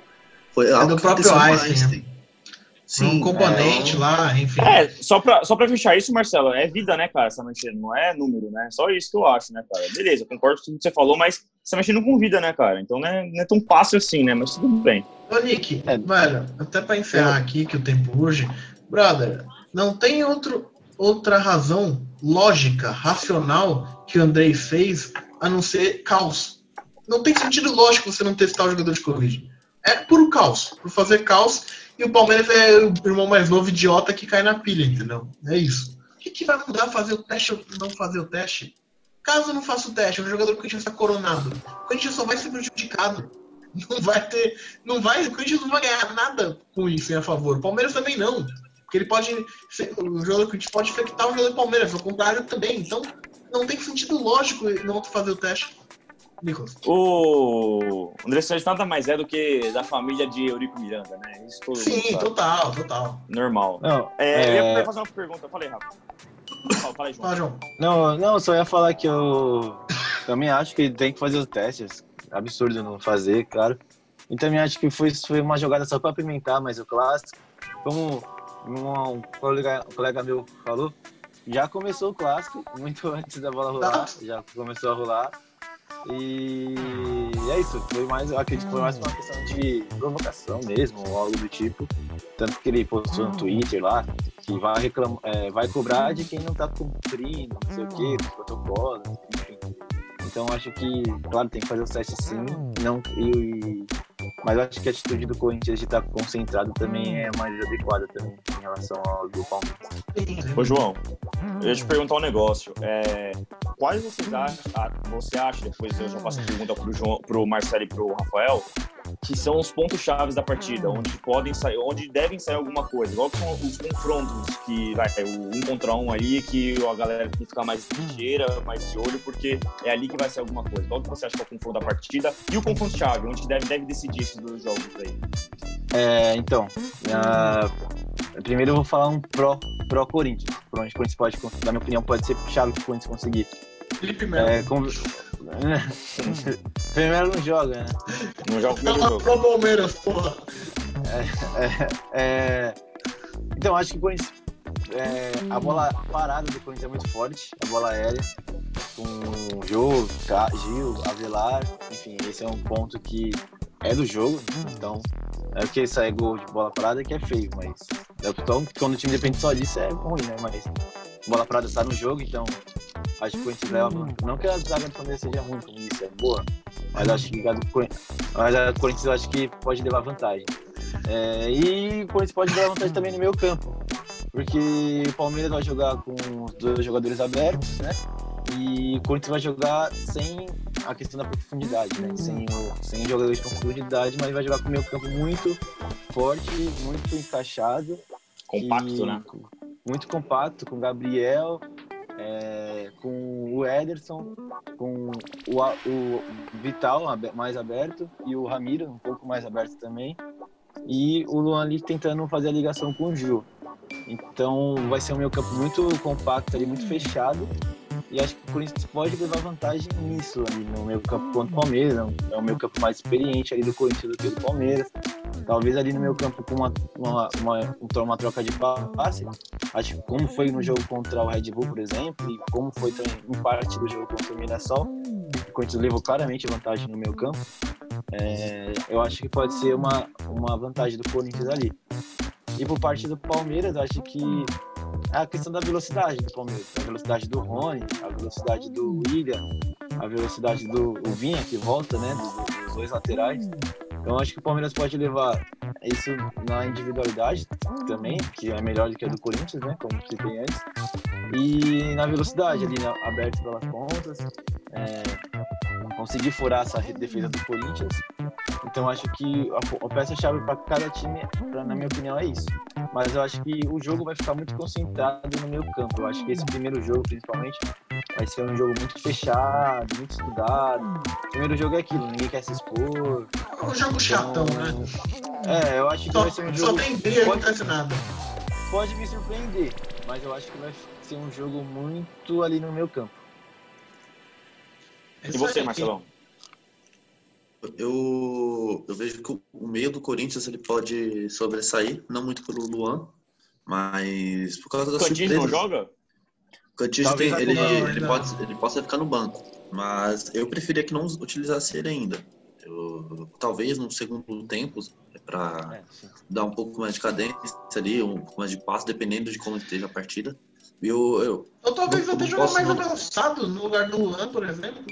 Foi algo do que próprio Einstein, Einstein. um Sim, componente é, lá, enfim. É, só pra, só pra fechar isso, Marcelo, é vida, né, cara, essa mexendo, não é número, né? Só isso que eu acho, né, cara? Beleza, concordo com tudo que você falou, mas você tá mexendo com vida, né, cara? Então não é, não é tão fácil assim, né? Mas tudo bem. Ô, Nick, É. velho, até pra encerrar aqui, que o tempo urge, brother, não tem outro, outra razão lógica, racional que o Andrei fez a não ser caos. Não tem sentido lógico você não testar o jogador de Covid. É puro caos, por fazer caos, e o Palmeiras é o irmão mais novo idiota que cai na pilha, entendeu? É isso. O que, que vai mudar fazer o teste ou não fazer o teste? Caso não faça o teste, o jogador do Corinthians está coronado. O Corinthians só vai ser prejudicado. *laughs* Não vai ter. Não vai. O Corinthians não vai ganhar nada com isso em a favor. O Palmeiras também não. Porque ele pode. O jogador do Corinthians pode infectar o jogador do Palmeiras, ao contrário também. Então, não tem sentido lógico não fazer o teste. Nicolas. O André Santos nada mais é do que da família de Eurico Miranda, né? Isso todo Sim, total, total. Normal. Não, É, Eu é, ia fazer uma pergunta, falei rápido. Fala, fala aí, João. Fala, João. não, não, só ia falar que eu também acho que tem que fazer os testes. Absurdo não fazer, claro. E também acho que foi, foi uma jogada só para apimentar mais o clássico. Como um, um colega, um colega meu falou, já começou o clássico, muito *laughs* antes da bola rolar, já começou a rolar. E é isso, foi mais, eu acredito que foi mais uma questão de provocação mesmo, ou algo do tipo. Tanto que ele postou no Twitter lá, que vai, reclamar, é, vai cobrar de quem não tá cumprindo, não sei o que, os protocolos, enfim. Então acho que, claro, tem que fazer os testes sim, não, e, mas eu acho que a atitude do Corinthians de estar concentrado também é mais adequada também em relação ao do Palmeiras. Ô, João, Eu ia te perguntar um negócio. É, quais vocês acham, ah, você acha, depois eu já faço a pergunta pro, João, pro Marcelo e pro Rafael, que são os pontos chaves da partida, onde podem sair, onde devem sair alguma coisa. Que são os confrontos que vai o um contra um aí, que a galera tem que ficar mais ligeira, mais de olho, porque é ali que vai sair alguma coisa. Qual que você acha que é o confronto da partida? E o confronto chave, onde deve, deve decidir esses dois jogos aí? É, então, uh, primeiro eu vou falar um pró, pró Corinthians. Por onde o Corinthians pode, na minha opinião, pode ser chave para o Corinthians conseguir. Felipe Melo. É, com... *laughs* primeiro não joga, né? *laughs* Não joga o primeiro jogo. pro Palmeiras, porra. É, é, então, acho que o Corinthians. é, a bola parada do Corinthians é muito forte, a bola aérea, com o Jô, Gil, Avelar, enfim, esse é um ponto que é do jogo, então é que sai gol de bola parada que é feio, mas é, então, quando o time depende só disso é ruim, né? Mas bola parada está no jogo, então acho que o Corinthians leva. Não que a zaga do Palmeiras seja ruim, como isso, é boa, mas acho que a do mas a Corinthians acho que pode levar vantagem. É, e o Corinthians pode levar vantagem também no meio campo, porque o Palmeiras vai jogar com os dois jogadores abertos, né? E o Corinthians vai jogar sem a questão da profundidade, né? Sem, o, sem jogadores de profundidade, mas vai jogar com o meio campo muito forte, muito encaixado. Compacto, e- né? Muito compacto, com o Gabriel, é, com o Ederson, com o, o Vital mais aberto e o Ramiro um pouco mais aberto também. E o Luan ali tentando fazer a ligação com o Gil. Então vai ser um meio campo muito compacto ali, muito fechado. E acho que o Corinthians pode levar vantagem nisso ali no meio campo contra o Palmeiras. É um- É o meio campo mais experiente ali do Corinthians do que do Palmeiras. Talvez ali no meio campo com uma, uma, uma, uma troca de passe. Acho que como foi no jogo contra o Red Bull, por exemplo, e como foi também em parte do jogo contra o Mirassol, o Corinthians levou claramente vantagem no meio campo. É, eu acho que pode ser uma, uma vantagem do Corinthians ali. E por parte do Palmeiras, acho que é a questão da velocidade do Palmeiras, a velocidade do Rony, a velocidade do William, a velocidade do Vinha, que volta, né, dos, dos dois laterais. Então acho que o Palmeiras pode levar isso na individualidade também, que é melhor do que a do Corinthians, né, como citei antes. E na velocidade ali, né, aberto pelas pontas, é, conseguir furar essa defesa do Corinthians. Então acho que a, a peça-chave para cada time, pra, na minha opinião, é isso. Mas eu acho que o jogo vai ficar muito concentrado no meio campo. Eu acho que esse primeiro jogo, principalmente, vai ser um jogo muito fechado, muito estudado. O primeiro jogo é aquilo, ninguém quer se expor. É um jogo chatão, né? É, eu acho que Só, vai ser um só jogo. tem briga, não pode, acontece nada. pode me surpreender, mas eu acho que vai ser um jogo muito ali no meu campo. E você. Marcelão? Eu, eu vejo que o meio do Corinthians ele pode sobressair, não muito pelo Luan, mas por causa O da Cantinho surpresa. não joga? O Cantígio Talvez tem, ele, agora, ele, né? pode, ele possa ficar no banco, mas eu preferia que não utilizasse ele ainda. Eu- talvez no segundo tempo, para É, dar um pouco mais de cadência ali, um pouco mais de passo, dependendo de como esteja a partida. Eu, eu, Eu talvez Não- até não jogar mais não. avançado no lugar do Luan, por exemplo.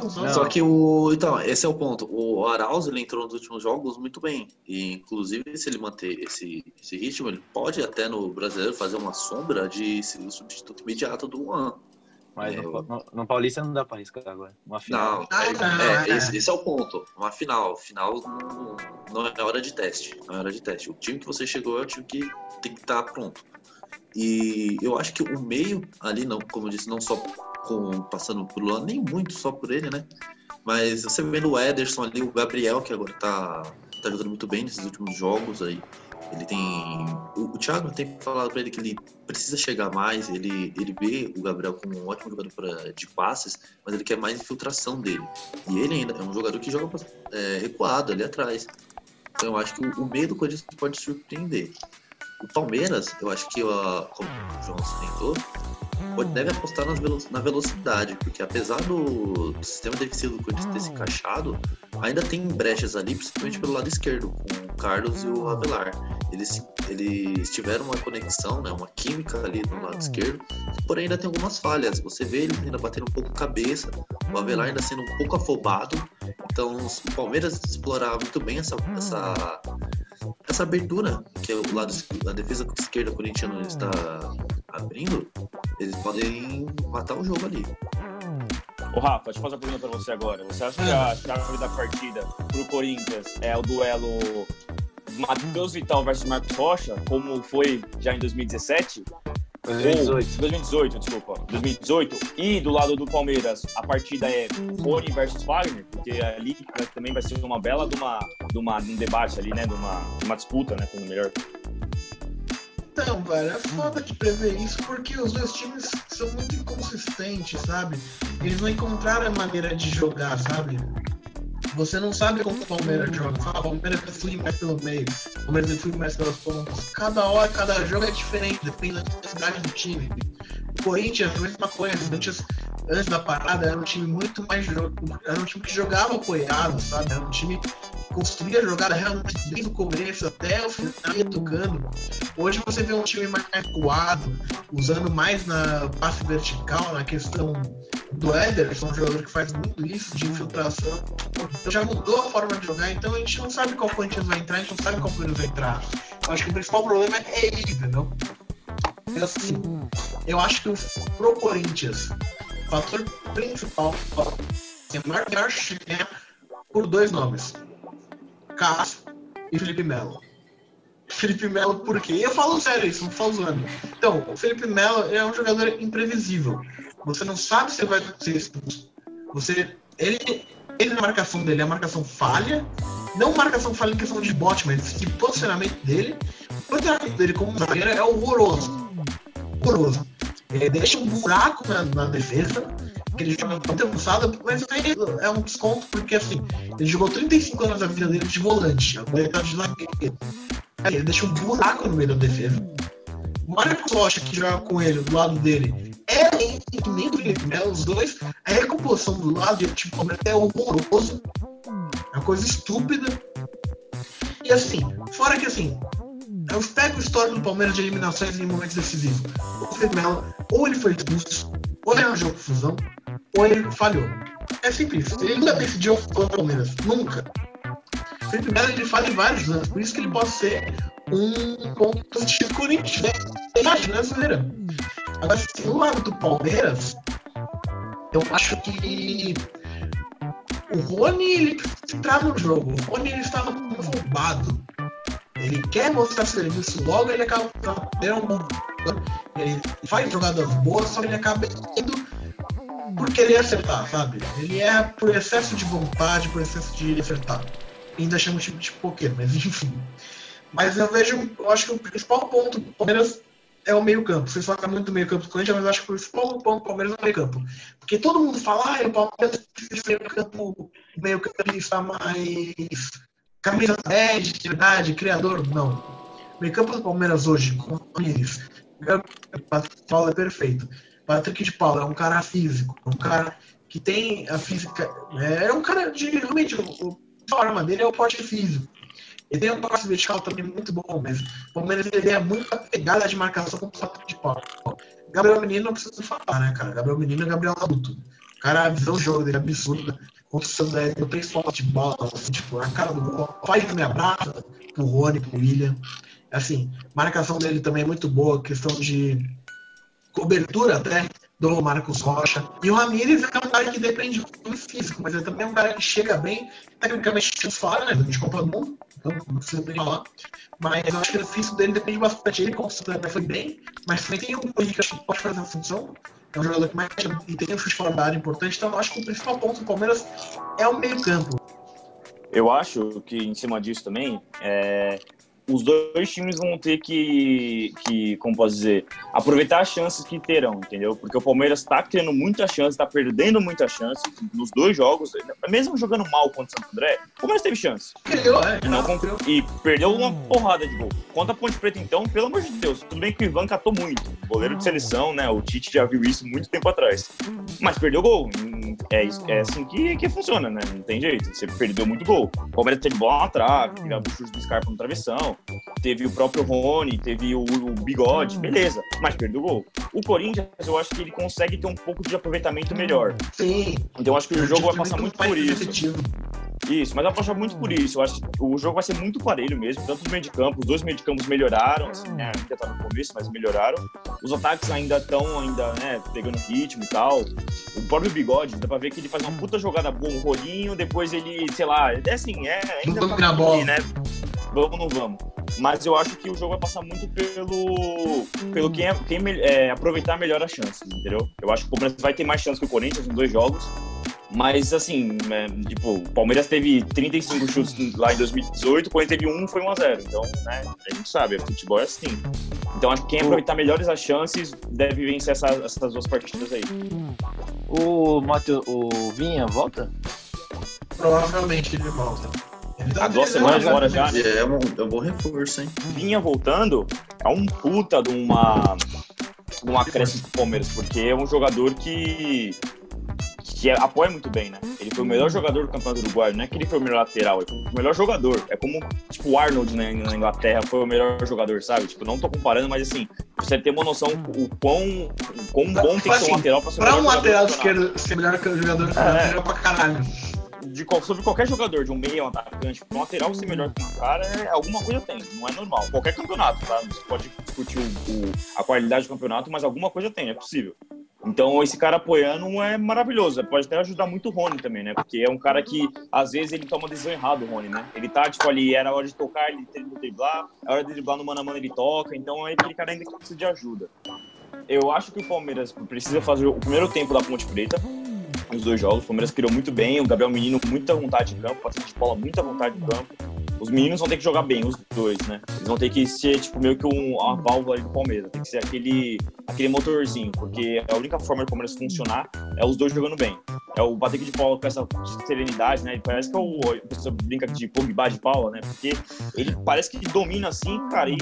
Função. não. Só que o. Então, esse é o ponto. O Arauz ele entrou nos últimos jogos muito bem. E, inclusive, se ele manter esse, esse ritmo, ele pode até no brasileiro fazer uma sombra de ser o substituto imediato do Juan. Mas É, no, no- no Paulista não dá pra arriscar agora. Uma final. Não, é, não, é, é. Esse, esse é o ponto. Uma final. Final não, não é hora de teste. Não é hora de teste. O time que você chegou é o time que tem que estar pronto. E eu acho que o meio ali, não, como eu disse, não só com, passando por Luan, nem muito só por ele, né? Mas você vendo o Ederson ali, o Gabriel, que agora tá, tá jogando muito bem nesses últimos jogos aí. Ele tem. O, o Thiago tem falado pra ele que ele precisa chegar mais. Ele, ele vê o Gabriel como um ótimo jogador pra, de passes, mas ele quer mais infiltração dele. E ele ainda é um jogador que joga é, recuado ali atrás. Então eu acho que o, o meio do Corinthians pode surpreender. O Palmeiras, eu acho que, ó, como o João citou, pode- deve apostar velo- na velocidade, porque apesar do, do sistema defensivo do Corinthians ter se encaixado, ainda tem brechas ali, principalmente pelo lado esquerdo, com o Carlos e o Avelar. Eles, eles tiveram uma conexão, né, uma química ali no lado esquerdo, porém ainda tem algumas falhas. Você vê ele ainda batendo um pouco cabeça, o Avelar ainda sendo um pouco afobado. Então, o Palmeiras explorar muito bem essa, essa, essa abertura, que é o lado, a defesa esquerda corintiana está abrindo, eles podem matar o jogo ali. Ô Rafa, deixa eu fazer uma pergunta pra você agora. Você acha que a chave da partida pro Corinthians é o duelo Matheus Vital versus Marcos Rocha, como foi já em 2017? 2018. Ou, 2018, desculpa. 2018. E do lado do Palmeiras, a partida é Rony versus Wagner, porque ali também vai ser uma bela de uma, de uma, de um debate ali, né? De uma, de uma disputa, né? Pelo melhor. Então, velho, é foda de prever isso porque os dois times são muito inconsistentes, sabe? Eles não encontraram a maneira de jogar, sabe? Você não sabe como o Palmeiras joga. Fala, o Palmeiras flui mais pelo meio, o Palmeiras flui mais pelas pontas. Cada hora, cada jogo é diferente, depende da necessidade do time. O Corinthians, a mesma coisa. O Corinthians, antes da parada, era um time muito mais. Era um time que jogava apoiado, sabe? Era um time que construía jogada realmente desde o começo até o final, ia tocando. Hoje você vê um time mais recuado, usando mais na passe vertical, na questão do Ederson, um jogador que faz muito isso, de infiltração. Então já mudou a forma de jogar, então a gente não sabe qual Corinthians vai entrar, a gente não sabe qual Corinthians vai entrar. Eu acho que o principal problema é ele, entendeu? Assim, eu acho que o, pro Corinthians, fator principal é maior por dois nomes. Cássio e Felipe Melo. Felipe Melo, por quê? Eu falo sério isso, não falo zoando. Então, o Felipe Melo é um jogador imprevisível. Você não sabe se vai ser expulso. Você, ele, ele na marcação dele, a marcação falha. Não marcação falha em questão de bote, mas de posicionamento dele. O posicionamento dele como zagueiro é horroroso. Horroroso. Ele deixa um buraco na, na defesa que ele joga muito avançado, mas aí é um desconto, porque assim, ele jogou 35 anos da vida dele de volante, agora ele tá de zagueiro. Aí ele deixa um buraco no meio da defesa. O Marcos Rocha, que joga com ele do lado dele, é que nem do Felipe Melo, os dois, a recomposição do lado tipo, é horroroso. É uma coisa estúpida. E assim, fora que assim, eu pego o histórico do Palmeiras de eliminações em momentos decisivos. O Felipe ou ele foi expulso, ou ele arranjou confusão, ou ele falhou. É simples. Ele nunca decidiu o Palmeiras. Nunca. O Felipe ele falha em vários anos, por isso que ele pode ser um ponto positivo Corinthians, né? Imagina, zoeira. Agora, assim, no lado do Palmeiras, eu acho que o Rony ele entrar no jogo. O Rony ele estava roubado. Ele quer mostrar serviço logo, ele acaba tendo um. Ele faz jogadas boas, só ele acaba indo por querer acertar, sabe? Ele é por excesso de vontade, por excesso de acertar. Ainda chama o time de poker, mas enfim. Mas eu vejo, eu acho que o principal ponto do Palmeiras é o meio-campo. Vocês falam muito do meio-campo do Corinthians, mas eu acho que o principal ponto do Palmeiras é o meio-campo. Porque todo mundo fala, ah, o Palmeiras precisa de meio-campo, meio-campo está mais camisa 10, de verdade, criador. Não. O meio-campo do Palmeiras hoje, com o Nunes, Paulo é perfeito. Patrick de Paulo é um cara físico, um cara que tem a física. É, é um cara de. Realmente, o, a arma dele é o porte físico. Ele tem um passe vertical também muito bom mesmo. O Palmeiras ele é muita pegada de marcação com o Patrick de Paulo. Gabriel Menino não precisa falar, né, cara? Gabriel Menino é Gabriel adulto. Cara, a visão do jogo dele é absurda. Contra o Sandré, eu forte de bola, assim, tipo, a cara do gol. Faz me abraça pro Rony, pro William. Assim, marcação dele também é muito boa, questão de cobertura até do Marcos Rocha. E o Ramires é um cara que depende do físico, mas ele também é um cara que chega bem, tecnicamente fora, né? De Copa do Mundo, então não precisa nem falar. Mas eu acho que o físico dele depende bastante. Ele, como foi bem, mas também tem um que pode fazer a função. É um jogador que mais e tem um chute fora importante, então eu acho que o principal ponto do Palmeiras é o meio-campo. Eu acho que em cima disso também, é, os dois times vão ter que, que, como posso dizer, aproveitar as chances que terão, entendeu? Porque o Palmeiras está tendo muita chance, está perdendo muita chance nos dois jogos, mesmo jogando mal contra o Santo André, o Palmeiras teve chance. É. E, não, e perdeu uma porrada de gol. Contra a Ponte Preta, então, pelo amor de Deus, tudo bem que o Ivan catou muito. Goleiro de seleção, né? O Tite já viu isso muito tempo atrás. Mas perdeu gol. É, é assim que, que funciona, né? Não tem jeito. Você perdeu muito gol. O Palmeiras teve bola na trave, teve o chute do Scarpa no travessão teve o próprio Rony, teve o, o Bigode, beleza, mas perdeu o gol. O Corinthians, eu acho que ele consegue ter um pouco de aproveitamento melhor. Sim. Então eu acho que o jogo vai passar muito por isso. Isso, mas eu aposto muito por isso. Eu acho que o jogo vai ser muito parelho mesmo, tanto no meio de campo, os dois meio de campos melhoraram, assim, né, ainda tá no começo, mas melhoraram. Os ataques ainda estão ainda, né, pegando ritmo e tal. O próprio Bigode, dá pra ver que ele faz uma puta jogada boa, um rolinho, depois ele, sei lá, é assim, é ainda Não tá na bola. ali, né? Vamos ou não vamos. Mas eu acho que o jogo vai passar muito pelo, pelo quem, quem me- é, aproveitar melhor as chances, entendeu? Eu acho que o Palmeiras vai ter mais chances que o Corinthians nos dois jogos. Mas, assim, é, tipo, o Palmeiras teve 35 chutes lá em 2018, o Corinthians teve um, foi 1x0. Então, né, a gente sabe, futebol é assim. Então, acho que quem aproveitar melhores as chances deve vencer essa- essas duas partidas aí. O Matheus, o Vinha volta? Provavelmente ele volta. Ele tá Há duas semanas fora já, né? É um, é um bom reforço, hein? Vinha voltando, é um puta de uma, de um acréscimo pro Palmeiras, porque é um jogador que, que é- apoia muito bem, né? Ele foi o melhor jogador do Campeonato Uruguaio, não é que ele foi o melhor lateral, ele foi o melhor jogador. É como, tipo, o Arnold né, na Inglaterra foi o melhor jogador, sabe? Tipo, não tô comparando, mas assim, você ter uma noção o quão, o quão bom tem que ser Assim, um lateral pra ser o Pra melhor um lateral do esquerdo ser melhor que o jogador É. lateral pra caralho. De sobre qualquer jogador, de um meio, um atacante, um lateral ser melhor que um cara, é, alguma coisa tem, não é normal. Qualquer campeonato, tá? Você pode discutir o, o- a qualidade do campeonato, mas alguma coisa tem, é possível. Então, esse cara apoiando é maravilhoso. Pode até ajudar muito o Rony também, né? Porque é um cara que, às vezes, ele toma decisão errada, o Rony, né? Ele tá, tipo, ali, era hora de tocar, ele tenta driblar, é hora de driblar no mano a mano, ele toca. Então, é aquele cara ainda que precisa de ajuda. Eu acho que o Palmeiras precisa fazer o primeiro tempo da Ponte Preta, os dois jogos. O Palmeiras criou muito bem, o Gabriel Menino com muita vontade de campo, Patrick de Paula muita vontade de campo. Os meninos vão ter que jogar bem, os dois, né? Eles vão ter que ser, tipo, meio que um, uma válvula do Palmeiras. Tem que ser aquele, aquele motorzinho, porque a única forma do Palmeiras funcionar é os dois jogando bem. É o Patrick de Paula com essa serenidade, né? Ele parece que é o. A pessoa brinca de Pogba de Paula, né? Porque ele parece que domina assim, cara, e.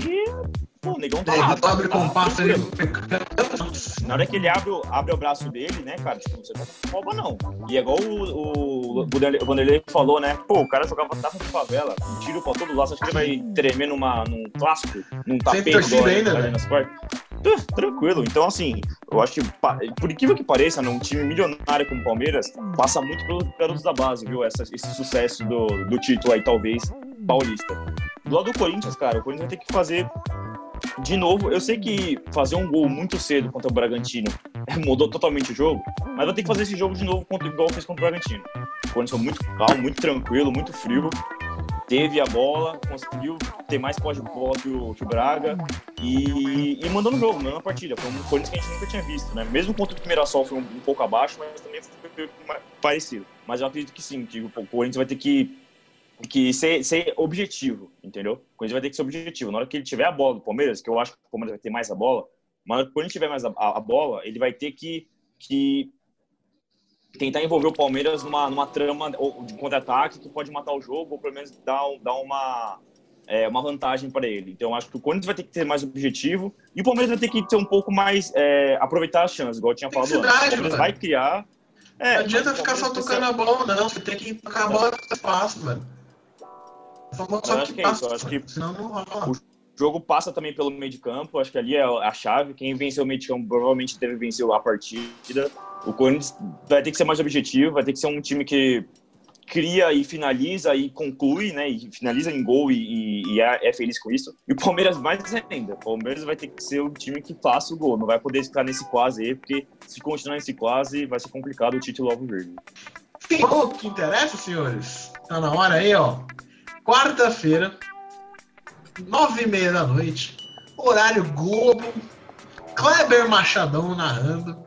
Pô, o negão tá Ele abre tá com passo ali. na hora que ele abre, o- abre o braço dele, né, cara, tipo, você não rouba, não. E é igual o, o o Vanderlei falou, né? Pô, o cara jogava taça de favela, tiro pra todo lado, acha que ele vai tremer numa, num clássico, num tapete torcida ainda, quartas? Ah, Tranquilo. Então, assim, eu acho que, por incrível que pareça, num time milionário como o Palmeiras, passa muito pelos garotos da base, viu? Essa- esse sucesso do, do título aí, talvez, paulista. Do lado do Corinthians, cara, o Corinthians vai ter que fazer de novo, eu sei que fazer um gol muito cedo contra o Bragantino *laughs* mudou totalmente o jogo, mas vai ter que fazer esse jogo de novo contra, igual fez contra o Bragantino. O Corinthians foi muito calmo, muito tranquilo, muito frio. Teve a bola, conseguiu ter mais posse de bola que o, que o Braga e, e mandou no jogo, mandou na partida. Foi um Corinthians que a gente nunca tinha visto, né? Mesmo contra o Mirassol foi um, um pouco abaixo, mas também foi parecido. Mas eu acredito que sim, que o Corinthians vai ter que que ser, ser objetivo, entendeu? O Corinthians vai ter que ser objetivo. Na hora que ele tiver a bola do Palmeiras, que eu acho que o Palmeiras vai ter mais a bola, mas quando ele tiver mais a, a- a bola, ele vai ter que, que tentar envolver o Palmeiras numa, numa trama ou de contra-ataque que pode matar o jogo ou pelo menos dar, dar uma, é, uma vantagem para ele. Então, acho que o Corinthians vai ter que ter mais objetivo e o Palmeiras vai ter que ter um pouco mais é, aproveitar as chances, igual eu tinha falado antes. O Intensidade, Palmeiras mano. vai criar. É, Não adianta o ficar só tocando a bola, não. Você tem que tocar a bola com espaço, velho. Só Eu só acho que é isso, eu acho que Senão não rola. o jogo passa também pelo meio de campo, acho que ali é a chave. Quem venceu o meio de campo provavelmente deve vencer a partida. O Corinthians vai ter que ser mais objetivo, vai ter que ser um time que cria e finaliza e conclui, né? E finaliza em gol e, e- e é, é feliz com isso. E o Palmeiras mais ainda. O Palmeiras vai ter que ser o time que faça o gol, não vai poder ficar nesse quase aí, porque se continuar nesse quase vai ser complicado o título alviverde. Sim, o que interessa, senhores? Tá na hora aí, ó. Quarta-feira, nove e meia da noite, horário Globo, Kleber Machadão narrando,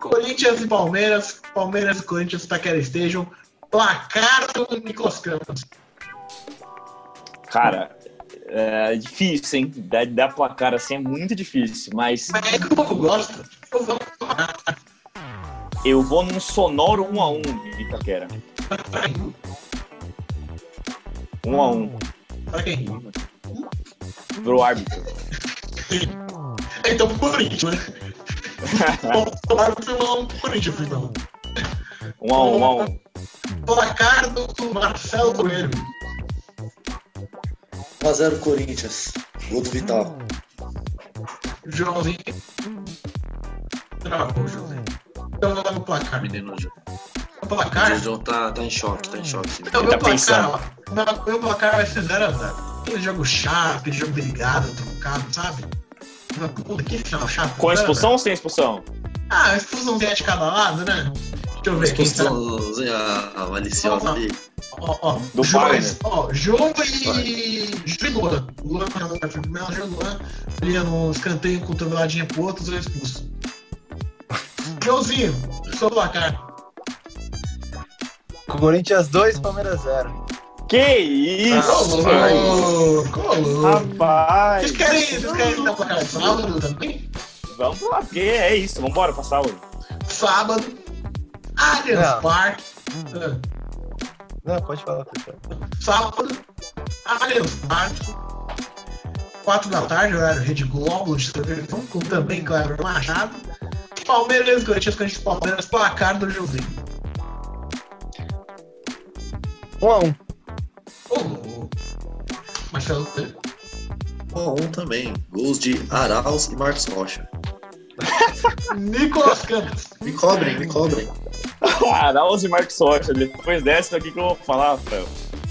Corinthians e Palmeiras, Palmeiras e Corinthians elas estejam, placar do Nicolas Campos. Cara, é difícil, hein? Dar, dar placar assim é muito difícil, mas Mas é que o povo gosta. Eu vou eu vou num sonoro 1 a 1 Itaquera. 1 a 1 Pra quem? pro árbitro. Então pro Corinthians, né? Que não pro Corinthians, então. 1 a 1 1 a 1 Placar do Marcelo Coelho. 1x0 Corinthians. Gol do Vital. Joãozinho. Travou, Joãozinho. Então dar no placar, menino. placar. O João tá, tá em choque, tá em choque. sim. Não, Ele meu tá placar, pensando. ó. Meu, meu placar vai ser 0x0. Aquele jogo chato, aquele jogo brigado, trocado, sabe? Puta, que final chato. Com 0 a 0. expulsão ou sem expulsão? Ah, expulsãozinha de cada lado, né? Deixa eu ver tá. Expulsãozinha maliciosa ali. Ó, ó. Do João, Fagner. ó, João e. João e Luan. Luan primeira, João Luan. Ali no escanteio, cotoveladinha pro outro, dois expulsos. Joãozinho, seu placar. Corinthians 2, Palmeiras 0. Que isso? Louco, Rapaz! Vocês querem, vocês querem dar placar de sábado também? Vamos lá, porque é isso. Vambora pra sábado. Sábado, Allianz. Parque. Ah, Não, pode falar, pessoal. Sábado, Allianz Parque. Quatro da tarde, horário Rede Globo de televisão, com também Cleber Machado. Palmeiras, Corinthians, Corinthians, Palmeiras, placar do Josinho. 1 a 1 Ô, louco. Marcelo teve. 1x1 também. Gols de Arauz e Marcos Rocha. *laughs* Nicolas Campos. Me cobrem, me cobrem. *laughs* Arauz e Marcos Rocha. Depois dessa aqui que eu vou falar, Rafael.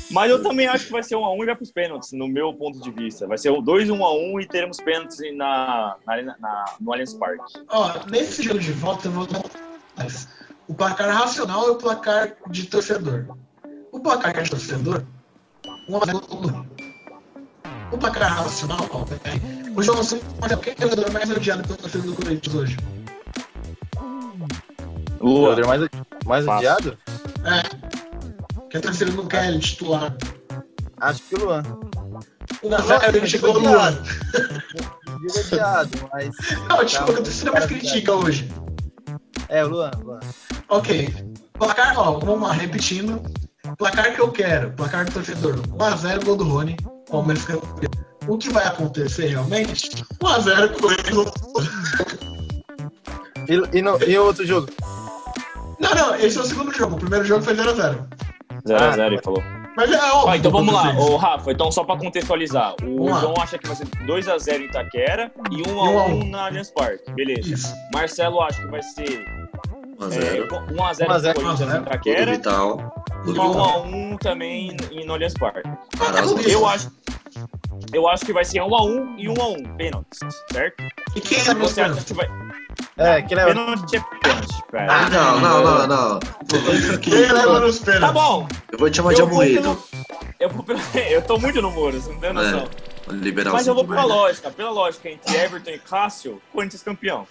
Mas eu também acho que vai ser 1x1 um e vai para os pênaltis, no meu ponto de vista. Vai ser 2 1 a 1 e teremos pênaltis na, na, na no Allianz Parque. Ó, nesse jogo de volta, eu vou dar o placar racional é o placar de torcedor. O placar de torcedor, 1x1 Vamos placar racional, velho. O João Santos é o jogador mais odiado pelo torcida do Corinthians hoje. O jogador mais, mais odiado? É. Que a torcida não quer ele titular. Acho que o Luan. Não, Nossa, ele chegou o Luan. Odiado, mas. *laughs* Não, tipo, a tá mais critica hoje. É, o Luan, Luan. Ok. Placar, ó, vamos lá, repetindo. Placar que eu quero, placar do torcedor. 1x0 gol do Rony. Palmeiras campeão. O que vai acontecer realmente? 1x0 Corinthians. E, e, no, e o outro jogo? Não, não, esse é o segundo jogo. O primeiro jogo foi 0x0. 0x0, ele falou. Mas é óbvio. Ó, então vamos lá, ô Rafa, então só pra contextualizar. O Vamos lá. João acha que vai ser 2x0 em Itaquera e 1x1 um a um. na Allianz Parque. Beleza. Isso. Marcelo acha que vai ser 1x0. 1x0 1 a 0, pro Corinthians 1 a 0. em Itaquera Vital. E 1x1 também em- no Allianz Parque. Arauz Eu acho, eu acho que vai ser 1x1 e 1x1, pênaltis, certo? E quem é Você acha que vai. É, que leva. Pênalti é pênalti, cara. Ah, Não, não, não, não. Quem leva nos Tá pênaltis? bom, eu vou te chamar de amoído. eu vou pelo. *laughs* Eu tô muito no muro, você não tem noção. Liberal. Mas eu vou pela lógica, pela lógica entre Everton e Cássio, Corinthians campeão.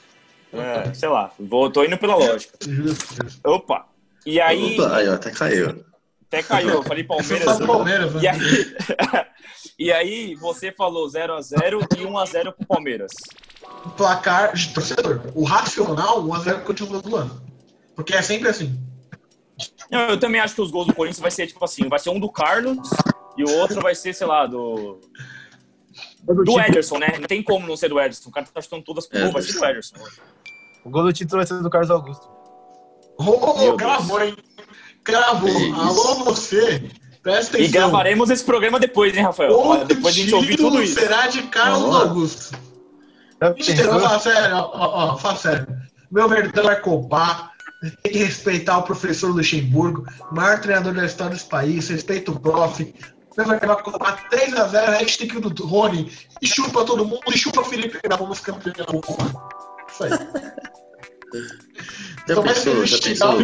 É, sei lá, vou, tô indo pela lógica. *laughs* Opa! E aí, Opa, aí, ó, até caiu. até caiu, eu falei Palmeiras. sabe Palmeiras, E né? aí, *laughs* e aí, você falou 0x0 e 1x0 pro Palmeiras. Placar de torcedor. O racional, 1x0 continua do ano. Porque é sempre assim. Não, eu também acho que os gols do Corinthians vai ser tipo assim: vai ser um do Carlos e o outro vai ser, sei lá, do. Do Ederson, né? Não tem como não ser do Ederson. O cara tá chutando todas pro gol, vai ser do Ederson. O gol do título vai ser do Carlos Augusto. Ô, Meu gravou, hein? Gravou. Alô, você. Presta atenção. E gravaremos esse programa depois, hein, Rafael? Outro depois de a gente ouvir título tudo isso. será de Carlos Ó. Augusto. Mentira, eu pensou? falo sério, ó, ó, fala sério. Meu verdão vai copar. Tem que respeitar o professor Luxemburgo, maior treinador da história desse país. Respeita o prof. Meu verdão vai copar 3x0, hashtag do Rony. E chupa todo mundo, e chupa o Felipe que vamos campeão. Isso aí. *laughs* Já Tô mais pensou, já pensou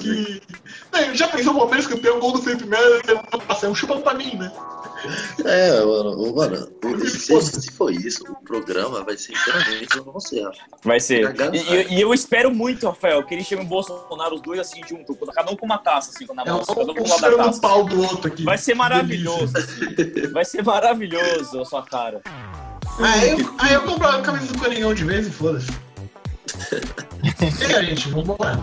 que- Não, Já pensou o Palmeiras campeão, gol do Felipe Melo, é um chupa pra mim, né? É, mano, mano o- se, se for isso, o programa vai ser inteiramente com você, ó. Vai ser. E, e- e eu espero muito, Rafael, que ele chame o Bolsonaro, os dois assim junto, cada um com uma taça, assim, na É mão, um, assim, cada um com um um da o taça. pau do outro aqui. Vai ser maravilhoso. assim. Vai ser maravilhoso a sua cara. Aí eu, aí eu compro a camisa do Coringão de vez e foda-se. *laughs* E aí, gente, vambora.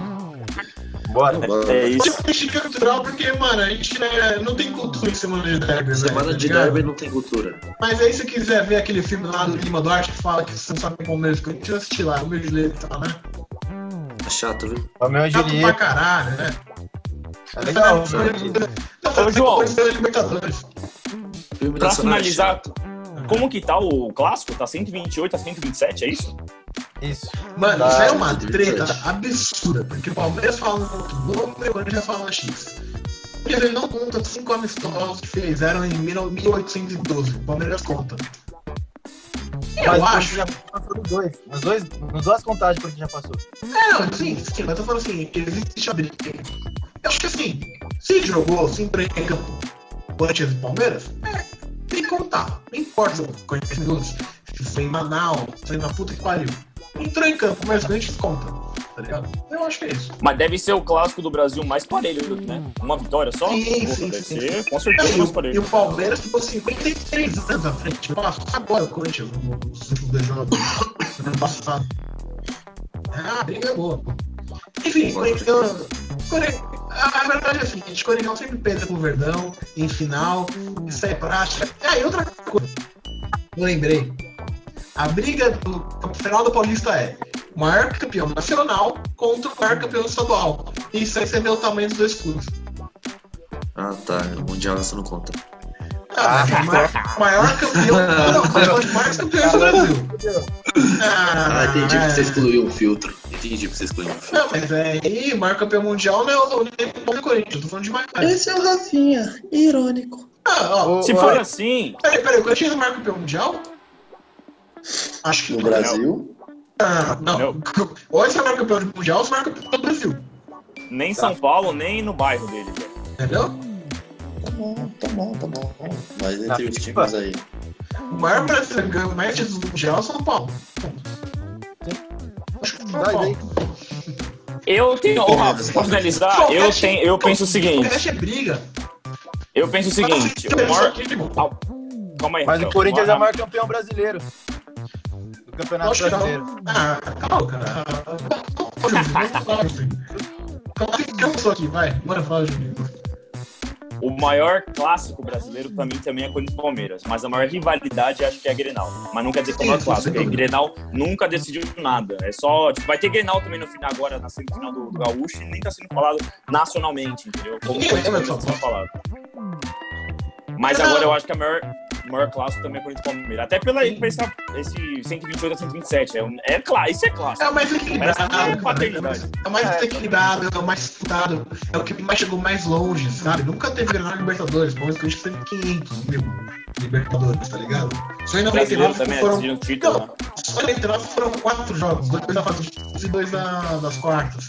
Bora. Mano, É isso. Tipo, a gente cultural porque, mano, a gente né, não tem cultura em semana de derby, né, Semana tá de ligado? derby não tem cultura. Mas aí, se quiser ver aquele filme lá do Lima Duarte que fala que você não sabe Palmeiras, que eu assistir lá, o meu direito tá, né? É chato, viu? Romeu e Chato pra Julieta. caralho, né? É legal. Ô, João. Libertadores. Filme Pra é finalizar, como que tá o clássico? Tá 128 a 127, é isso? Isso. Mano, Tá, isso aí é uma treta absurda, porque o Palmeiras fala um outro número e o Corinthians fala X. Porque ele não conta cinco amistosos que fizeram em 1812. O Palmeiras conta. Eu Mas acho. Já passou dos dois. Nos dois, nas duas contagens Corinthians já passou. É, não, sim, sim, mas eu tô falando assim, existe a briga. Eu acho que assim, se jogou, se entrou em campo Corinthians e Palmeiras, é, tem que contar. Não importa se o Corinthians minutos, se foi em Manaus, foi na puta que pariu. Entrou em campo, mas o Corinthians conta, tá ligado? Eu acho que é isso. Mas deve ser o clássico do Brasil mais parelho, né? Uma vitória só? Sim, sim, sim, ser, sim. com certeza, E mais o, e parelho. o Palmeiras ficou 53 anos à frente. Nossa, agora o Corinthians, nos últimos dois jogos, no ano passado. Ah, a briga é boa. Enfim, Corinthians. A a verdade é a seguinte: Corinthians sempre perde com o Verdão, em final, isso é prática. Ah, e outra coisa, eu lembrei. A briga do final do Paulista é o maior campeão nacional contra o maior campeão estadual. Isso aí você vê o tamanho dos dois clubes. Ah, tá. O Mundial você não conta. Ah, o maior, maior campeão. *laughs* Não, campeões do Brasil. Ah, entendi porque você é. excluiu um filtro. Entendi porque você excluiu um filtro. Não, mas é. E o maior campeão mundial não é o o Corinthians, eu tô falando de mais. Esse é o Rafinha. Irônico. Ah, ó. Se Ô, for ô, assim, Peraí, peraí, o Corinthians é o maior campeão mundial? Acho que No não. Brasil? Ah, não. Não. Ou esse é o maior campeão mundial ou é o maior campeão do Brasil. nem São Paulo, nem no bairro dele. velho. Entendeu? Tá bom, tá bom, tá bom. Mas Na entre os FIFA. times aí. O maior brasileiro que ganhou mais títulos do mundial é o São Paulo. Acho que é o São Vai Paulo. Eu tenho, ô Rafa, pra finalizar, eu, tenho, eu penso o seguinte, Podcast é briga. eu penso o seguinte, o maior... Calma aí, Mas o. Corinthians é o maior campeão brasileiro. Do Campeonato Acho que Brasileiro. não. Ah, calma, cara. Calma, que eu sou aqui, vai. Bora falar, Juninho. O maior clássico brasileiro pra mim também é Corinthians Palmeiras, mas a maior rivalidade acho que é a Grenal. Mas não quer dizer que é o maior clássico, porque dúvida. Grenal nunca decidiu nada. É só, tipo, vai ter Grenal também no final agora na semifinal do, do Gaúcho e nem tá sendo falado nacionalmente, entendeu? Como Corinthians dessa são falado. Mas agora eu acho que a maior, o maior clássico também é Corinthians Palmeiras. Até pela por esse 128 a 127. É, um- é claro, isso é clássico. É o mais equilibrado. É. É o mais equilibrado, é o mais disputado, é o que mais chegou mais longe, sabe? Nunca teve Grenal Libertadores, pelo menos que a gente teve 500 mil Libertadores, tá ligado? Só em Brasileiro 99 também, foram. o título. né? Não, só em 99 foram quatro jogos, dois da fase e dois da, das quartas.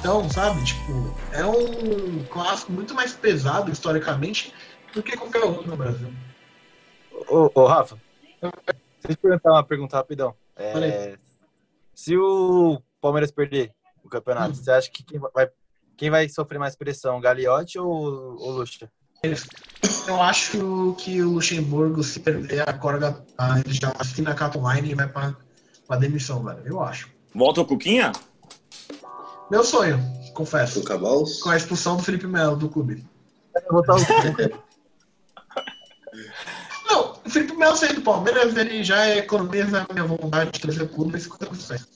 Então, sabe, tipo, é um clássico muito mais pesado historicamente do que qualquer outro no Brasil. Ô, ô, Rafa, deixa eu te perguntar uma pergunta rapidão. É, se o Palmeiras perder o campeonato, você acha que quem vai, quem vai sofrer mais pressão, Gagliotti ou o Lucha? Eu acho que o Luxemburgo, se perder a corda, ah, ele já assina a cut line e vai pra, pra demissão, velho. Eu acho. Volta o Cuquinha? Meu sonho, confesso. Com a expulsão do Felipe Melo do clube. Eu vou botar o- *laughs* o Felipe Melo saindo do Palmeiras, ele já economiza a minha vontade de trazer o clube em 50%.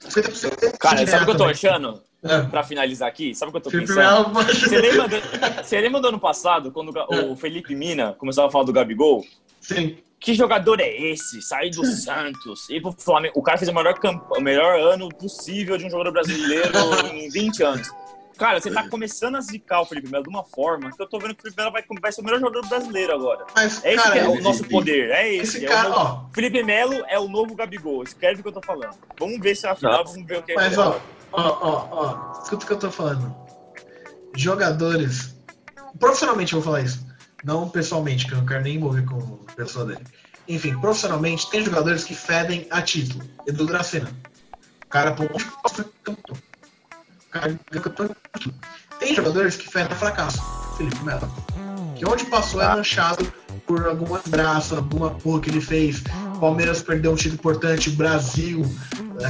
50% Cara, sabe o que eu tô também. achando? É. Pra finalizar aqui, sabe o que eu tô Felipe pensando? Melo, Você lembra, do, você lembra do ano passado, quando o Ga- o Felipe Mina começava a falar do Gabigol? sim. Que jogador é esse? Sair do Santos, ir pro Flamengo. O cara fez o melhor, camp... o melhor ano possível de um jogador brasileiro *laughs* em 20 anos. Cara, você tá começando a zicar o Felipe Melo de uma forma que eu tô vendo que o Felipe Melo vai, vai ser o melhor jogador brasileiro agora. Mas, É esse cara, que é o nosso poder, é esse. esse é o cara, novo- ó, Felipe Melo é o novo Gabigol, escreve o que eu tô falando. Vamos ver se é a final, vamos ver o que é. Mas, ó, ó, ó, ó, escuta o que eu tô falando. Jogadores. Profissionalmente eu vou falar isso. Não pessoalmente, que eu não quero nem envolver com a pessoa dele. Enfim, profissionalmente, tem jogadores que fedem a título. Edu Dracena. O cara, pô, foi campeão. Campeão. Tem jogadores que fedem fracasso. Felipe Melo. Que onde passou é manchado por alguma desgraça, alguma porra que ele fez. Palmeiras perdeu um título importante, Brasil,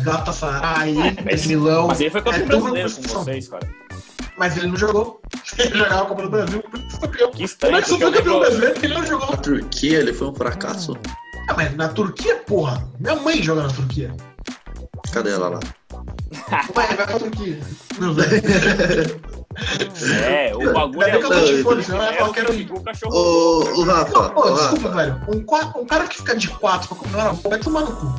Galatasaray, Inter de Milão. Mas ele foi campeão É brasileiro com vocês, cara. Mas ele não jogou. *laughs* Ele jogava a Copa do Brasil, por isso foi campeão. Que Como é que só foi campeão brasileiro ele não jogou? Na Turquia ele foi um fracasso? Ah, mas na Turquia, porra. Minha mãe joga na Turquia. Cadê ela lá? Mãe, vai pra Turquia. Não vai. É, o bagulho é... Ainda bem que eu tô de fone, senão eu ia É falar o que era que um- o cachorro... Ô, ô Rafa, Pô, ô, desculpa, Rafa. velho. Um, um cara que fica de quatro pra comer na boca vai tomar no cu.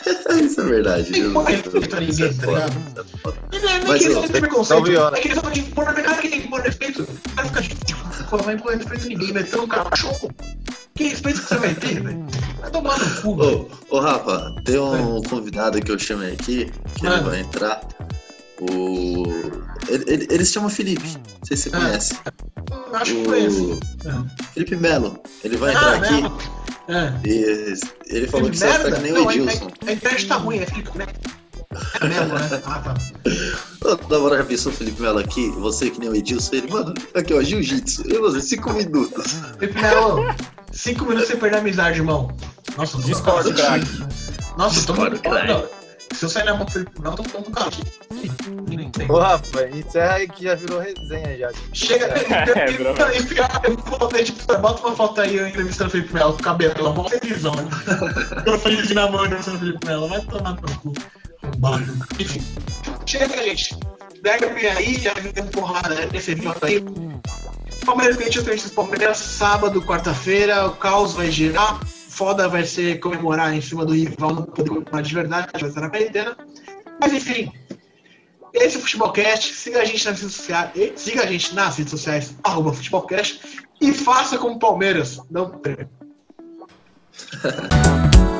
*laughs* Isso é verdade. Nem Deus põe Deus, respeito a ninguém, é tá ligado? isso é não é nem Mas, que não têm não preconceito. É que eles só de pôr na cara que tem que pôr respeito. O cara fica tipo, pô, vai respeito a ninguém, meteu um cachorro. Que respeito que você vai ter, velho? Vai tomar no cu. Ô, ô, Rafa, tem um convidado que eu chamei aqui, que ele Mano. vai entrar. O. Ele, ele, ele se chama Felipe. Não sei se você Ah. conhece. Hum, Acho que foi esse. O Felipe Melo. Ele vai Ah, entrar aqui. Melo. É. E ele falou Felipe que você vai ficar que nem o a, Edilson. a, a internet tá ruim, é Felipe Melo. É Melo, né? Ah, tá. Da hora já pensou o Felipe Melo aqui, você que nem o Edilson, ele, mano, aqui ó, jiu-jitsu. E você, cinco minutos. Felipe Melo, cinco minutos sem perder a amizade, irmão. Nossa, eu tô Discord, craque. Nossa, eu tô Discord, muito. craque. Se eu sair na mão do Felipe Melo, eu tô falando com o cara. Ninguém tem. Ô, Rafa, encerra aí que já virou resenha já. Chega, É, e pior, e pior, eu vou botar, tipo, bota uma foto aí eu entrevistando o Felipe Melo com o cabelo, uma boa televisão, né? *laughs* Eu feliz na mão entrevistando o Felipe Melo, vai tomar no cu. Enfim, chega, gente. Derby aí, já vem porrada nesse vídeo aí. Palmeiras Corinthians, Corinthians Palmeiras, sábado, quarta-feira, o caos vai girar. Foda vai ser comemorar em cima do rival, não poder comemorar de verdade, vai ser na quarentena. Mas enfim, esse é o Futebolcast. Siga a gente nas redes sociais. Siga a gente nas redes sociais, arroba Futebolcast. E faça como Palmeiras. Não prêmio. *laughs*